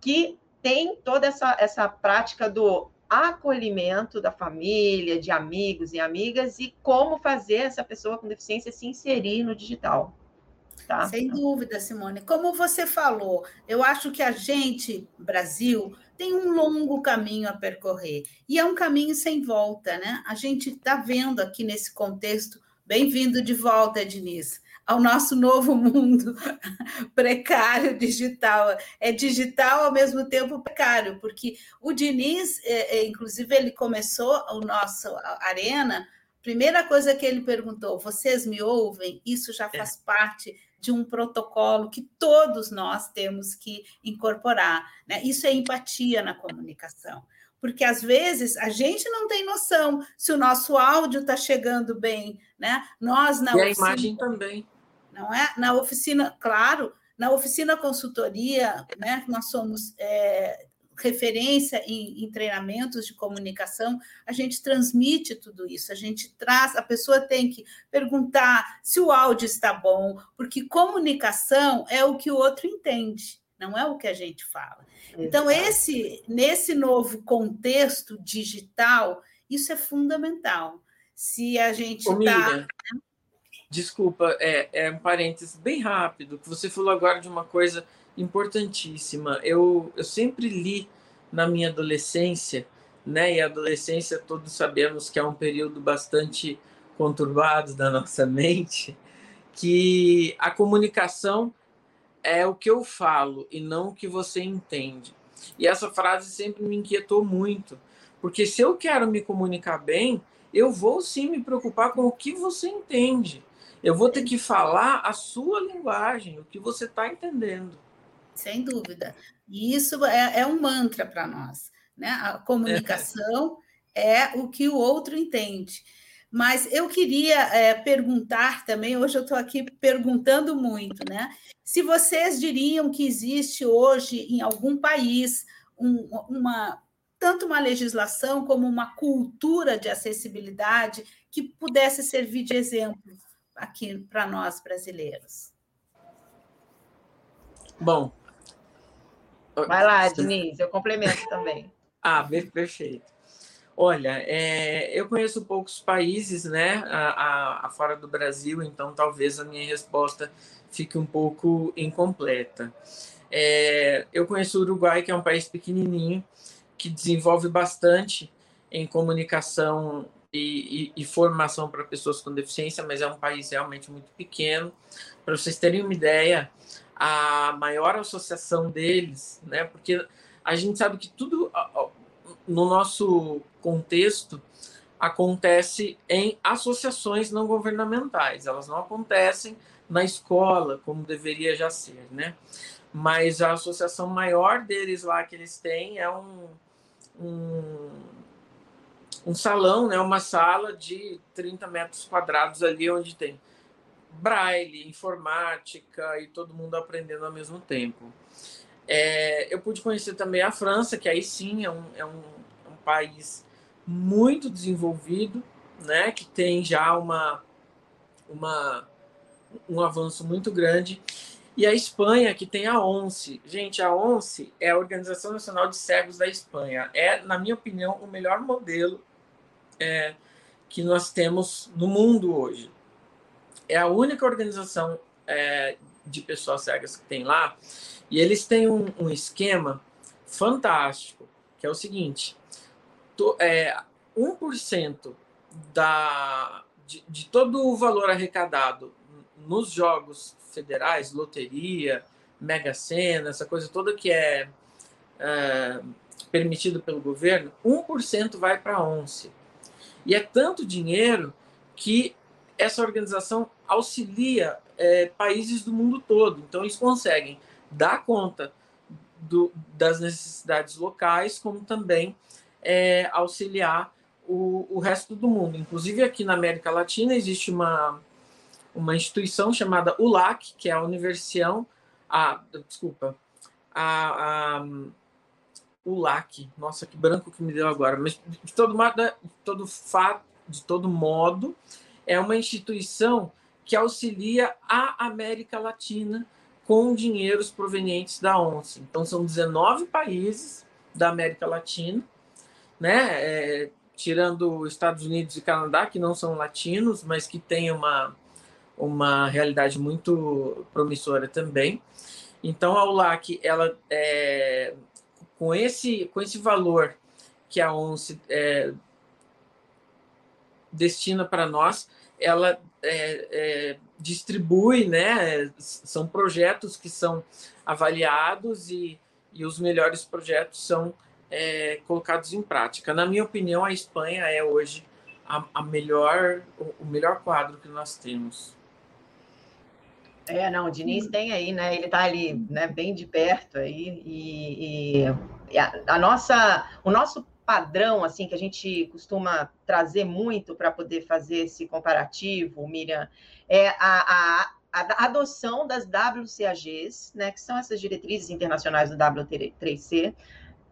que têm toda essa, essa prática do acolhimento da família, de amigos e amigas e como fazer essa pessoa com deficiência se inserir no digital. Tá? Sem dúvida, Simone. Como você falou, eu acho que a gente, Brasil, tem um longo caminho a percorrer e é um caminho sem volta, né? A gente está vendo aqui nesse contexto. Bem-vindo de volta, Edniz ao nosso novo mundo precário digital. É digital ao mesmo tempo precário, porque o Diniz, é, é, inclusive, ele começou o nosso Arena. Primeira coisa que ele perguntou: vocês me ouvem? Isso já faz é. parte de um protocolo que todos nós temos que incorporar. Né? Isso é empatia na comunicação porque às vezes a gente não tem noção se o nosso áudio está chegando bem, né? Nós não. E a imagem também não é? Na oficina, claro, na oficina consultoria, né, nós somos é, referência em, em, treinamentos de comunicação, a gente transmite tudo isso, a gente traz, a pessoa tem que perguntar se o áudio está bom, porque comunicação é o que o outro entende. não é o que a gente fala. Então, esse, nesse novo contexto digital, isso é fundamental. Se a gente está. Desculpa, é, é um parênteses bem rápido, que você falou agora de uma coisa importantíssima. Eu, eu sempre li na minha adolescência, né? E a adolescência, todos sabemos que é um período bastante conturbado da nossa mente, que a comunicação é o que eu falo e não o que você entende. E essa frase sempre me inquietou muito, porque se eu quero me comunicar bem, eu vou sim me preocupar com o que você entende. Eu vou ter que falar a sua linguagem, o que você está entendendo. Sem dúvida. E isso é, é um mantra para nós. Né? A comunicação é. é o que o outro entende. Mas eu queria é, perguntar também, hoje eu estou aqui perguntando muito, né? Se vocês diriam que existe hoje em algum país um, uma tanto uma legislação como uma cultura de acessibilidade que pudesse servir de exemplo aqui para nós brasileiros. Bom. Vai lá, Diniz, eu complemento também. ah, perfeito. Olha, é, eu conheço poucos países, né, a, a, a, fora do Brasil, então talvez a minha resposta fique um pouco incompleta. É, eu conheço o Uruguai, que é um país pequenininho, que desenvolve bastante em comunicação e, e, e formação para pessoas com deficiência, mas é um país realmente muito pequeno. Para vocês terem uma ideia, a maior associação deles, né, porque a gente sabe que tudo no nosso contexto acontece em associações não governamentais. Elas não acontecem na escola, como deveria já ser, né? Mas a associação maior deles lá que eles têm é um, um, um salão, né? uma sala de 30 metros quadrados ali, onde tem braille, informática e todo mundo aprendendo ao mesmo tempo. É, eu pude conhecer também a França, que aí sim é um, é um, um país muito desenvolvido, né, que tem já uma, uma, um avanço muito grande. E a Espanha, que tem a ONCE. Gente, a ONCE é a Organização Nacional de Cegos da Espanha. É, na minha opinião, o melhor modelo é, que nós temos no mundo hoje. É a única organização é, de pessoas cegas que tem lá e eles têm um, um esquema fantástico, que é o seguinte: to, é, 1% da, de, de todo o valor arrecadado nos jogos federais, loteria, mega sena, essa coisa toda que é, é permitido pelo governo, 1% vai para a ONCE. E é tanto dinheiro que essa organização auxilia é, países do mundo todo. Então, eles conseguem dar conta do, das necessidades locais, como também é, auxiliar o, o resto do mundo. Inclusive, aqui na América Latina existe uma, uma instituição chamada ULAC, que é a Universião. A, desculpa. A, a ULAC. Nossa, que branco que me deu agora. Mas, de todo, de todo fato, de todo modo, é uma instituição que auxilia a América Latina com dinheiros provenientes da ONCE. Então, são 19 países da América Latina, né? É, tirando Estados Unidos e Canadá, que não são latinos, mas que têm uma, uma realidade muito promissora também. Então, a ULAC, ela, é, com, esse, com esse valor que a ONCE é, destina para nós, ela é, é, distribui, né? São projetos que são avaliados e, e os melhores projetos são é, colocados em prática. Na minha opinião, a Espanha é hoje a, a melhor, o melhor quadro que nós temos. É, não, o Diniz tem aí, né? Ele está ali, né, bem de perto aí e, e a, a, nossa, o nosso padrão, assim, que a gente costuma trazer muito para poder fazer esse comparativo, Miriam, é a, a, a, adoção das WCAGs, né, que são essas diretrizes internacionais do W3C,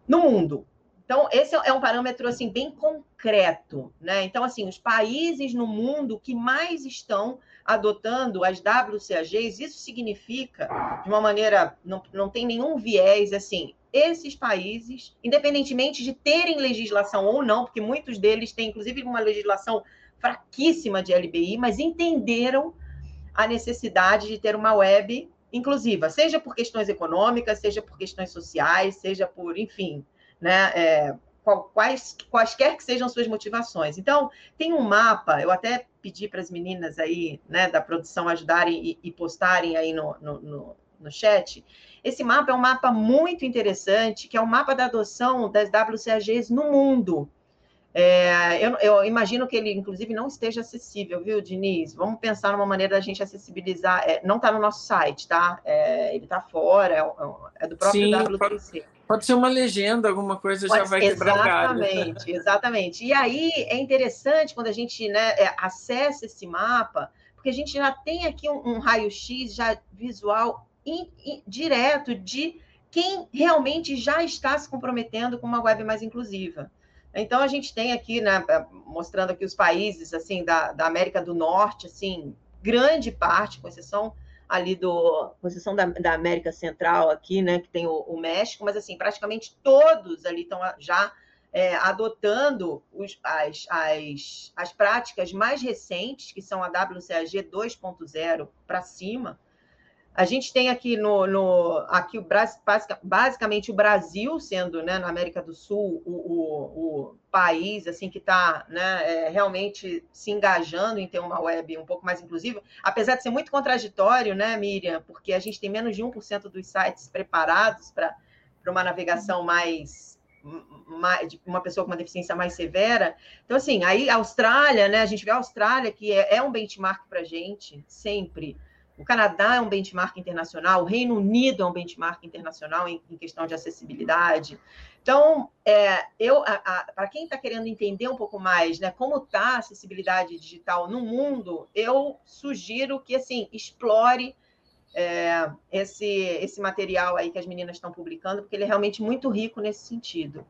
no mundo. Então, esse é um parâmetro assim bem concreto, né? Então, assim, os países no mundo que mais estão adotando as WCAGs, isso significa, de uma maneira, não, não tem nenhum viés, assim, esses países, independentemente de terem legislação ou não, porque muitos deles têm, inclusive, uma legislação fraquíssima de LBI, mas entenderam a necessidade de ter uma web inclusiva, seja por questões econômicas, seja por questões sociais, seja por, enfim, né, é, quais, quaisquer que sejam suas motivações. Então, tem um mapa, eu até pedi para as meninas aí, né, da produção ajudarem e, e postarem aí no, no, no, no chat. Esse mapa é um mapa muito interessante, que é o um mapa da adoção das WCAGs no mundo. É, eu, eu, imagino que ele, inclusive, não esteja acessível, viu, Diniz? Vamos pensar numa maneira da gente acessibilizar. É, não está no nosso site, tá? É, ele está fora, é, é, do próprio Sim, WTC. Pode, pode, ser uma legenda, alguma coisa pode, já vai quebrar Exatamente, exatamente. E aí é interessante quando a gente né, é, acessa esse mapa, porque a gente já tem aqui um, um raio-x já visual in, in, direto de quem realmente já está se comprometendo com uma web mais inclusiva. Então a gente tem aqui, né, mostrando aqui os países assim da, da América do Norte, assim, grande parte, com exceção ali do, com exceção da, da América Central aqui, né, que tem o, o, México, mas assim, praticamente todos ali estão já é, adotando os, as, as, as práticas mais recentes, que são a WCAG 2.0 para cima, a gente tem aqui no, no aqui o basicamente o Brasil sendo né, na América do Sul o, o, o país assim que está né, é, realmente se engajando em ter uma web um pouco mais inclusiva, apesar de ser muito contraditório, né, Miriam, porque a gente tem menos de 1% dos sites preparados para uma navegação mais de uma pessoa com uma deficiência mais severa. Então, assim, aí a Austrália, né? A gente vê a Austrália, que é, é um benchmark para a gente, sempre. O Canadá é um benchmark internacional, o Reino Unido é um benchmark internacional em, em questão de acessibilidade. Então, é, eu, para quem está querendo entender um pouco mais, né, como está a acessibilidade digital no mundo, eu sugiro que assim explore é, esse, esse material aí que as meninas estão publicando, porque ele é realmente muito rico nesse sentido.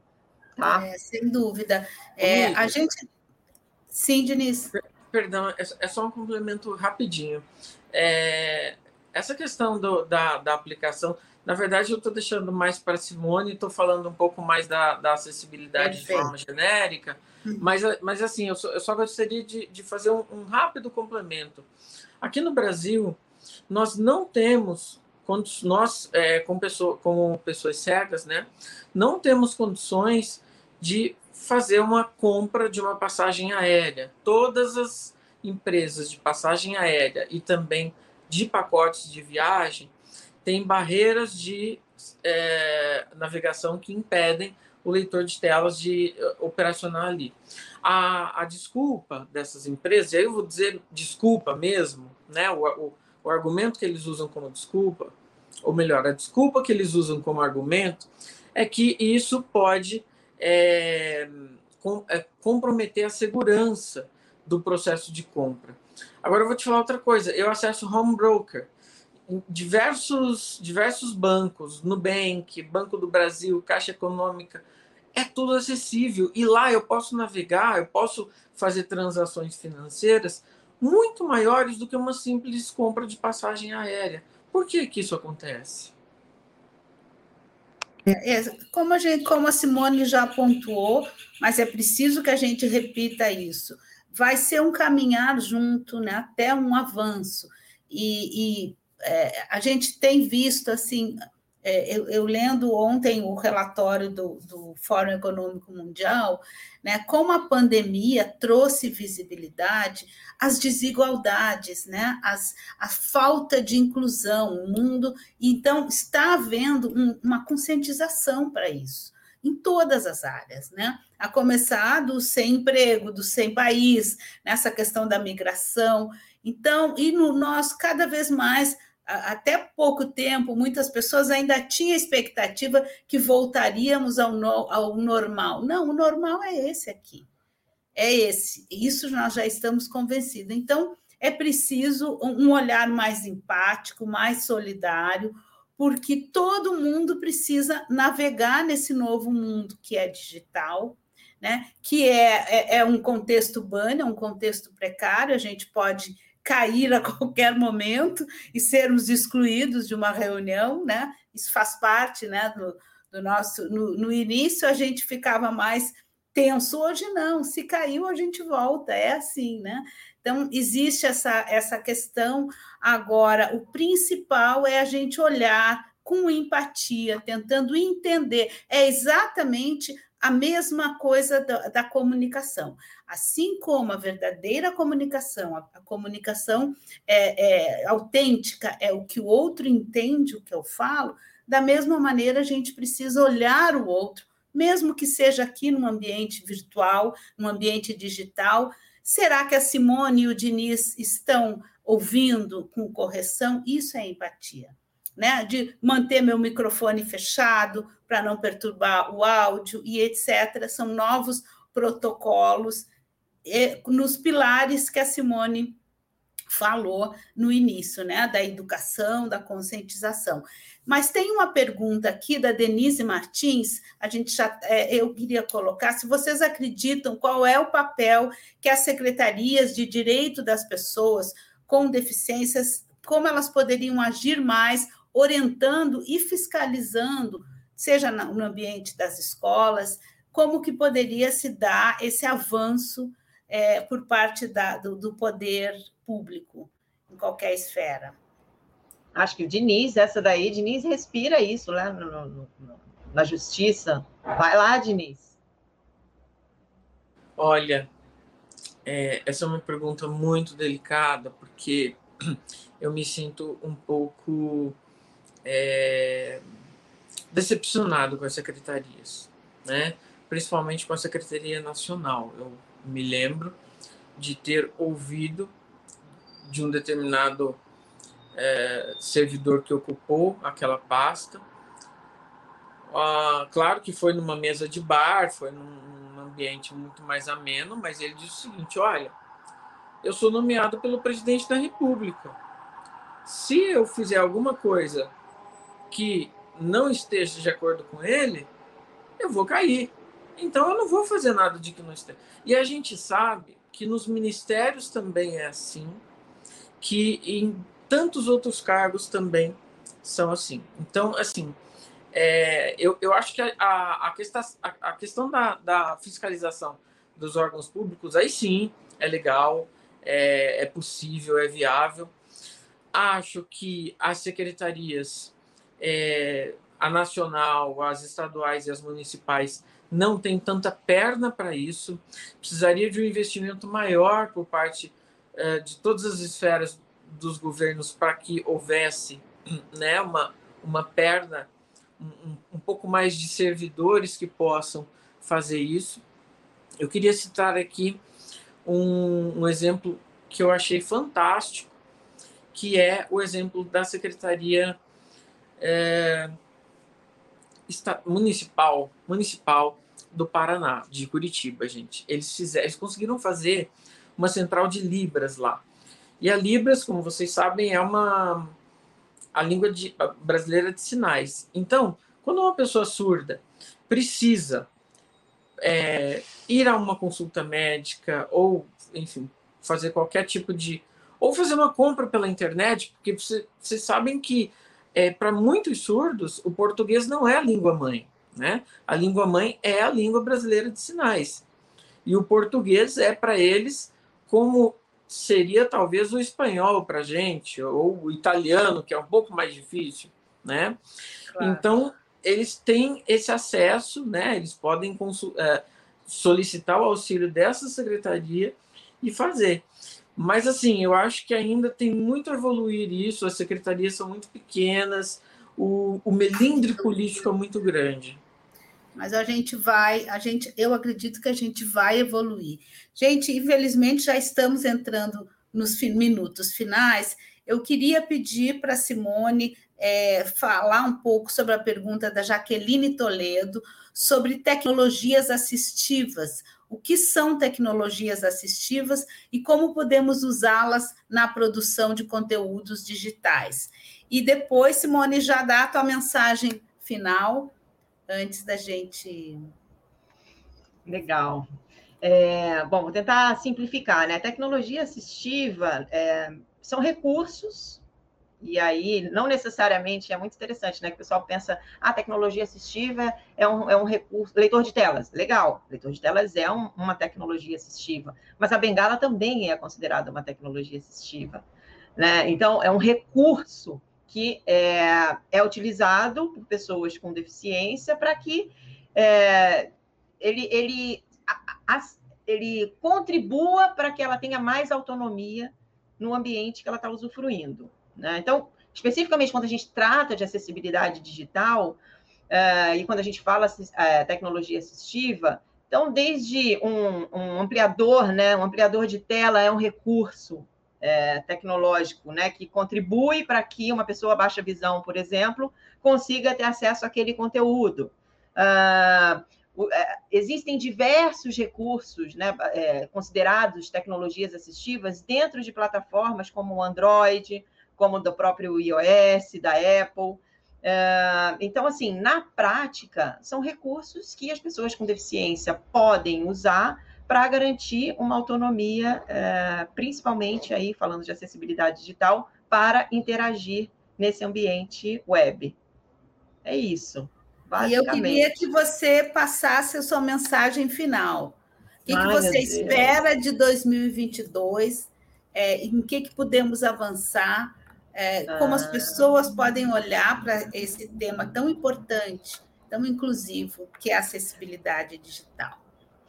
Tá? É, sem dúvida. É, a gente. Sim, Denise. Perdão, é, é só um complemento rapidinho. É, essa questão do, da, da aplicação, na verdade, eu estou deixando mais para Simone, estou falando um pouco mais da, da acessibilidade Perfeito. de forma genérica, hum. mas, mas assim, eu só, eu só gostaria de, de fazer um, um rápido complemento. Aqui no Brasil, nós não temos nós, é, como, pessoa, como pessoas cegas, né, não temos condições de fazer uma compra de uma passagem aérea. Todas as empresas de passagem aérea e também de pacotes de viagem têm barreiras de é, navegação que impedem o leitor de telas de uh, operacionar ali. A, a, desculpa dessas empresas, e aí eu vou dizer desculpa mesmo, né? O, o, o argumento que eles usam como desculpa, ou melhor, a desculpa que eles usam como argumento, é que isso pode é, com, é, comprometer a segurança do processo de compra. Agora eu vou te falar outra coisa. Eu acesso home broker diversos diversos bancos, Nubank, Banco do Brasil, Caixa Econômica, é tudo acessível e lá eu posso navegar, eu posso fazer transações financeiras muito maiores do que uma simples compra de passagem aérea. Por que que isso acontece? É, é, como a gente, como a Simone já pontuou, mas é preciso que a gente repita isso vai ser um caminhar junto, né, até um avanço. E, e é, a gente tem visto, assim, é, eu, eu, lendo ontem o relatório do, do Fórum Econômico Mundial, né, como a pandemia trouxe visibilidade às desigualdades, né, as, a falta de inclusão, o mundo. Então, está havendo um, uma conscientização para isso em todas as áreas, né? A começar do sem emprego, do sem país, nessa questão da migração. Então, e no nosso, cada vez mais, até pouco tempo, muitas pessoas ainda tinham expectativa que voltaríamos ao, no, ao normal. Não, o normal é esse aqui. É esse. Isso nós já estamos convencidos. Então, é preciso um olhar mais empático, mais solidário, porque todo mundo precisa navegar nesse novo mundo que é digital, né? que é, é, é um contexto banho, é um contexto precário, a gente pode cair a qualquer momento e sermos excluídos de uma reunião, né? Isso faz parte, né, do, do nosso. No, no, início a gente ficava mais tenso, hoje não. Se caiu a gente volta, é assim, né? Então existe essa essa questão. Agora, o principal é a gente olhar com empatia, tentando entender. É exatamente a mesma coisa da, da, comunicação. Assim como a verdadeira comunicação, a, a comunicação é, é, autêntica, é o que o outro entende o que eu falo, da mesma maneira a gente precisa olhar o outro, mesmo que seja aqui no ambiente virtual, no ambiente digital. Será que a Simone e o Diniz estão ouvindo com correção? Isso é empatia né, de manter meu microfone fechado para não perturbar o áudio e etc. São novos protocolos nos pilares que a Simone falou no início, né, da educação, da conscientização. Mas tem uma pergunta aqui da Denise Martins, a gente já, é, eu queria colocar, se vocês acreditam qual é o papel que as secretarias de direito das pessoas com deficiências, como elas poderiam agir mais orientando e fiscalizando, seja no ambiente das escolas, como que poderia se dar esse avanço é, por parte da, do, do, poder público em qualquer esfera. Acho que o Diniz, essa daí, Diniz respira isso lá no, no, no, na justiça. Vai lá, Diniz. Olha, é, essa é uma pergunta muito delicada, porque eu me sinto um pouco é, decepcionado com as secretarias, né? principalmente com a Secretaria Nacional. Eu me lembro de ter ouvido de um determinado é, servidor que ocupou aquela pasta. Ah, claro que foi numa mesa de bar, foi num, num ambiente muito mais ameno, mas ele disse o seguinte: olha, eu sou nomeado pelo presidente da República. Se eu fizer alguma coisa que não esteja de acordo com ele, eu vou cair. Então eu não vou fazer nada de que não esteja. E a gente sabe que nos ministérios também é assim, que em tantos outros cargos também são assim. Então, assim, é, eu, eu acho que a, a, questão, a, a questão da, da fiscalização dos órgãos públicos, aí sim, é legal, é, é possível, é viável. Acho que as secretarias é, a nacional, as estaduais e as municipais não têm tanta perna para isso. Precisaria de um investimento maior por parte é, de todas as esferas dos governos para que houvesse né, uma, uma perna, um, um pouco mais de servidores que possam fazer isso. Eu queria citar aqui um, um exemplo que eu achei fantástico, que é o exemplo da Secretaria é, municipal, municipal do Paraná, de Curitiba, gente. Eles fizeram, eles conseguiram fazer uma central de libras lá. E a libras, como vocês sabem, é uma a língua de, a brasileira de sinais. Então, quando uma pessoa surda precisa é, ir a uma consulta médica ou, enfim, fazer qualquer tipo de ou fazer uma compra pela internet, porque vocês sabem que é, para muitos surdos, o português não é a língua mãe. Né? A língua mãe é a língua brasileira de sinais. E o português é para eles como seria talvez o espanhol para a gente, ou o italiano, que é um pouco mais difícil. Né? Claro. Então, eles têm esse acesso, né? eles podem é, solicitar o auxílio dessa secretaria e fazer. Mas, assim, eu acho que ainda tem muito a evoluir isso, as secretarias são muito pequenas, o, o melindre político é muito grande. Mas a gente vai, a gente, eu acredito que a gente vai evoluir. Gente, infelizmente já estamos entrando nos minutos finais. Eu queria pedir para Simone é, falar um pouco sobre a pergunta da Jaqueline Toledo sobre tecnologias assistivas. O que são tecnologias assistivas e como podemos usá-las na produção de conteúdos digitais? E depois, Simone, já dá a tua mensagem final, antes da gente. Legal. É, bom, vou tentar simplificar, né? Tecnologia assistiva é, são recursos e aí, não necessariamente, é muito interessante, né? Que o pessoal pensa, ah, tecnologia assistiva é um, é um recurso, leitor de telas, legal, leitor de telas é um, uma tecnologia assistiva, mas a bengala também é considerada uma tecnologia assistiva, né? Então, é um recurso que é, é utilizado por pessoas com deficiência para que é, ele, ele, a, a, ele contribua para que ela tenha mais autonomia no ambiente que ela está usufruindo. Né? Então, especificamente quando a gente trata de acessibilidade digital, uh, e quando a gente fala uh, tecnologia assistiva, então, desde um, um, ampliador, né? um ampliador de tela é um recurso é, tecnológico né? que contribui para que uma pessoa baixa visão, por exemplo, consiga ter acesso àquele conteúdo. Uh, existem diversos recursos né, é, considerados tecnologias assistivas dentro de plataformas como o Android, como do próprio iOS, da Apple. É, então, assim, na prática, são recursos que as pessoas com deficiência podem usar para garantir uma autonomia, é, principalmente aí falando de acessibilidade digital, para interagir nesse ambiente web. É isso. E eu queria que você passasse a sua mensagem final. O que, Ai, que você espera de 2022? É, em que, que podemos avançar é, como as ah. pessoas podem olhar para esse tema tão importante, tão inclusivo, que é a acessibilidade digital.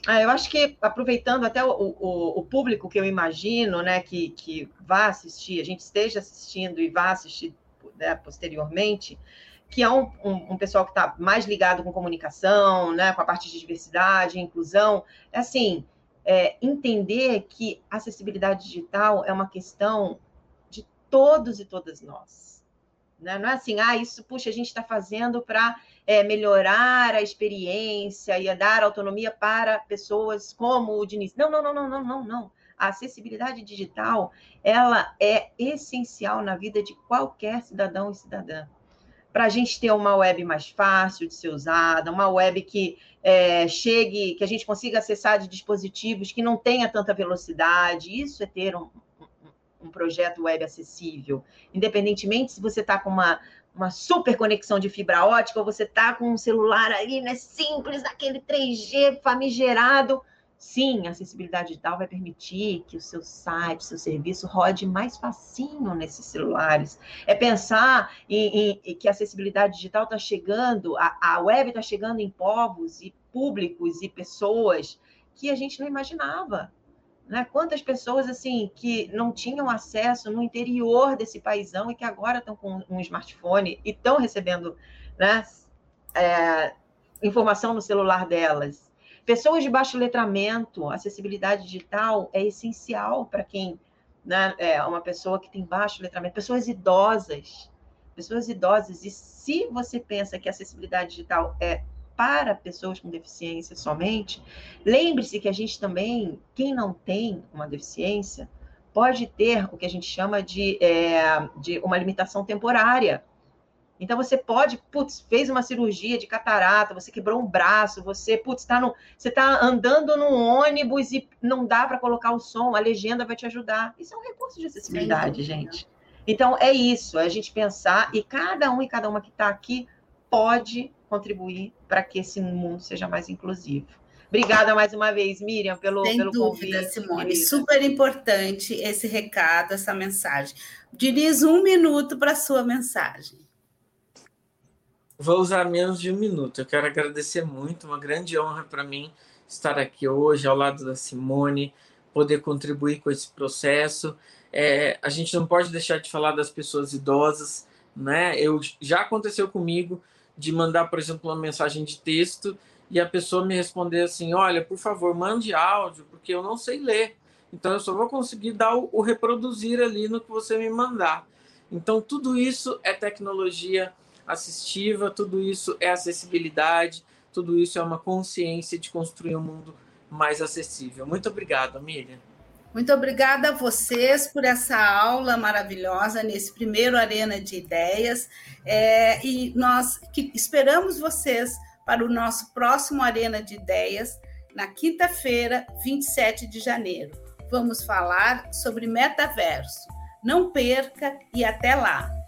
Ah, eu acho que, aproveitando até o, o, o, público que eu imagino né, que, que vá assistir, a gente esteja assistindo e vá assistir né, posteriormente, que é um, um, um pessoal que está mais ligado com comunicação, né, com a parte de diversidade, inclusão, é assim, é, entender que acessibilidade digital é uma questão todos e todas nós. Né? Não é assim, ah, isso, puxa, a gente está fazendo para é, melhorar a experiência e dar autonomia para pessoas como o Diniz. Não, não, não, não, não, não, não. A acessibilidade digital, ela é essencial na vida de qualquer cidadão e cidadã. Para a gente ter uma web mais fácil de ser usada, uma web que é, chegue, que a gente consiga acessar de dispositivos que não tenha tanta velocidade, isso é ter um, um projeto web acessível, independentemente se você está com uma, uma super conexão de fibra ótica ou você está com um celular ali, né, simples, aquele 3G famigerado. Sim, a acessibilidade digital vai permitir que o seu site, seu serviço rode mais facinho nesses celulares. É pensar em, em, em que a acessibilidade digital está chegando, a, a web está chegando em povos e públicos e pessoas que a gente não imaginava. Né? Quantas pessoas assim que não tinham acesso no interior desse paísão e que agora estão com um smartphone e estão recebendo né, é, informação no celular delas. Pessoas de baixo letramento, acessibilidade digital é essencial para quem né, é uma pessoa que tem baixo letramento. Pessoas idosas, pessoas idosas. E se você pensa que a acessibilidade digital é para pessoas com deficiência somente, lembre-se que a gente também, quem não tem uma deficiência, pode ter o que a gente chama de, é, de uma limitação temporária. Então você pode, putz, fez uma cirurgia de catarata, você quebrou um braço, você, putz, tá no, você está andando num ônibus e não dá para colocar o som, a legenda vai te ajudar. Isso é um recurso de acessibilidade, gente. Então é isso, é a gente pensar e cada um e cada uma que está aqui pode contribuir para que esse mundo seja mais inclusivo. Obrigada mais uma vez, Miriam, pelo, Sem pelo dúvida, convite. Simone, querida. super importante esse recado, essa mensagem. Diniz, um minuto para a sua mensagem. Vou usar menos de um minuto. Eu quero agradecer muito, uma grande honra para mim estar aqui hoje ao lado da Simone, poder contribuir com esse processo. É, a gente não pode deixar de falar das pessoas idosas, né? Eu já aconteceu comigo de mandar, por exemplo, uma mensagem de texto e a pessoa me responder assim: olha, por favor, mande áudio, porque eu não sei ler. Então eu só vou conseguir dar o, o reproduzir ali no que você me mandar. Então, tudo isso é tecnologia assistiva, tudo isso é acessibilidade, tudo isso é uma consciência de construir um mundo mais acessível. Muito obrigado, Miriam. Muito obrigada a vocês por essa aula maravilhosa nesse primeiro Arena de Ideias. É, e nós esperamos vocês para o nosso próximo Arena de Ideias, na quinta-feira, 27 de janeiro. Vamos falar sobre metaverso. Não perca e até lá!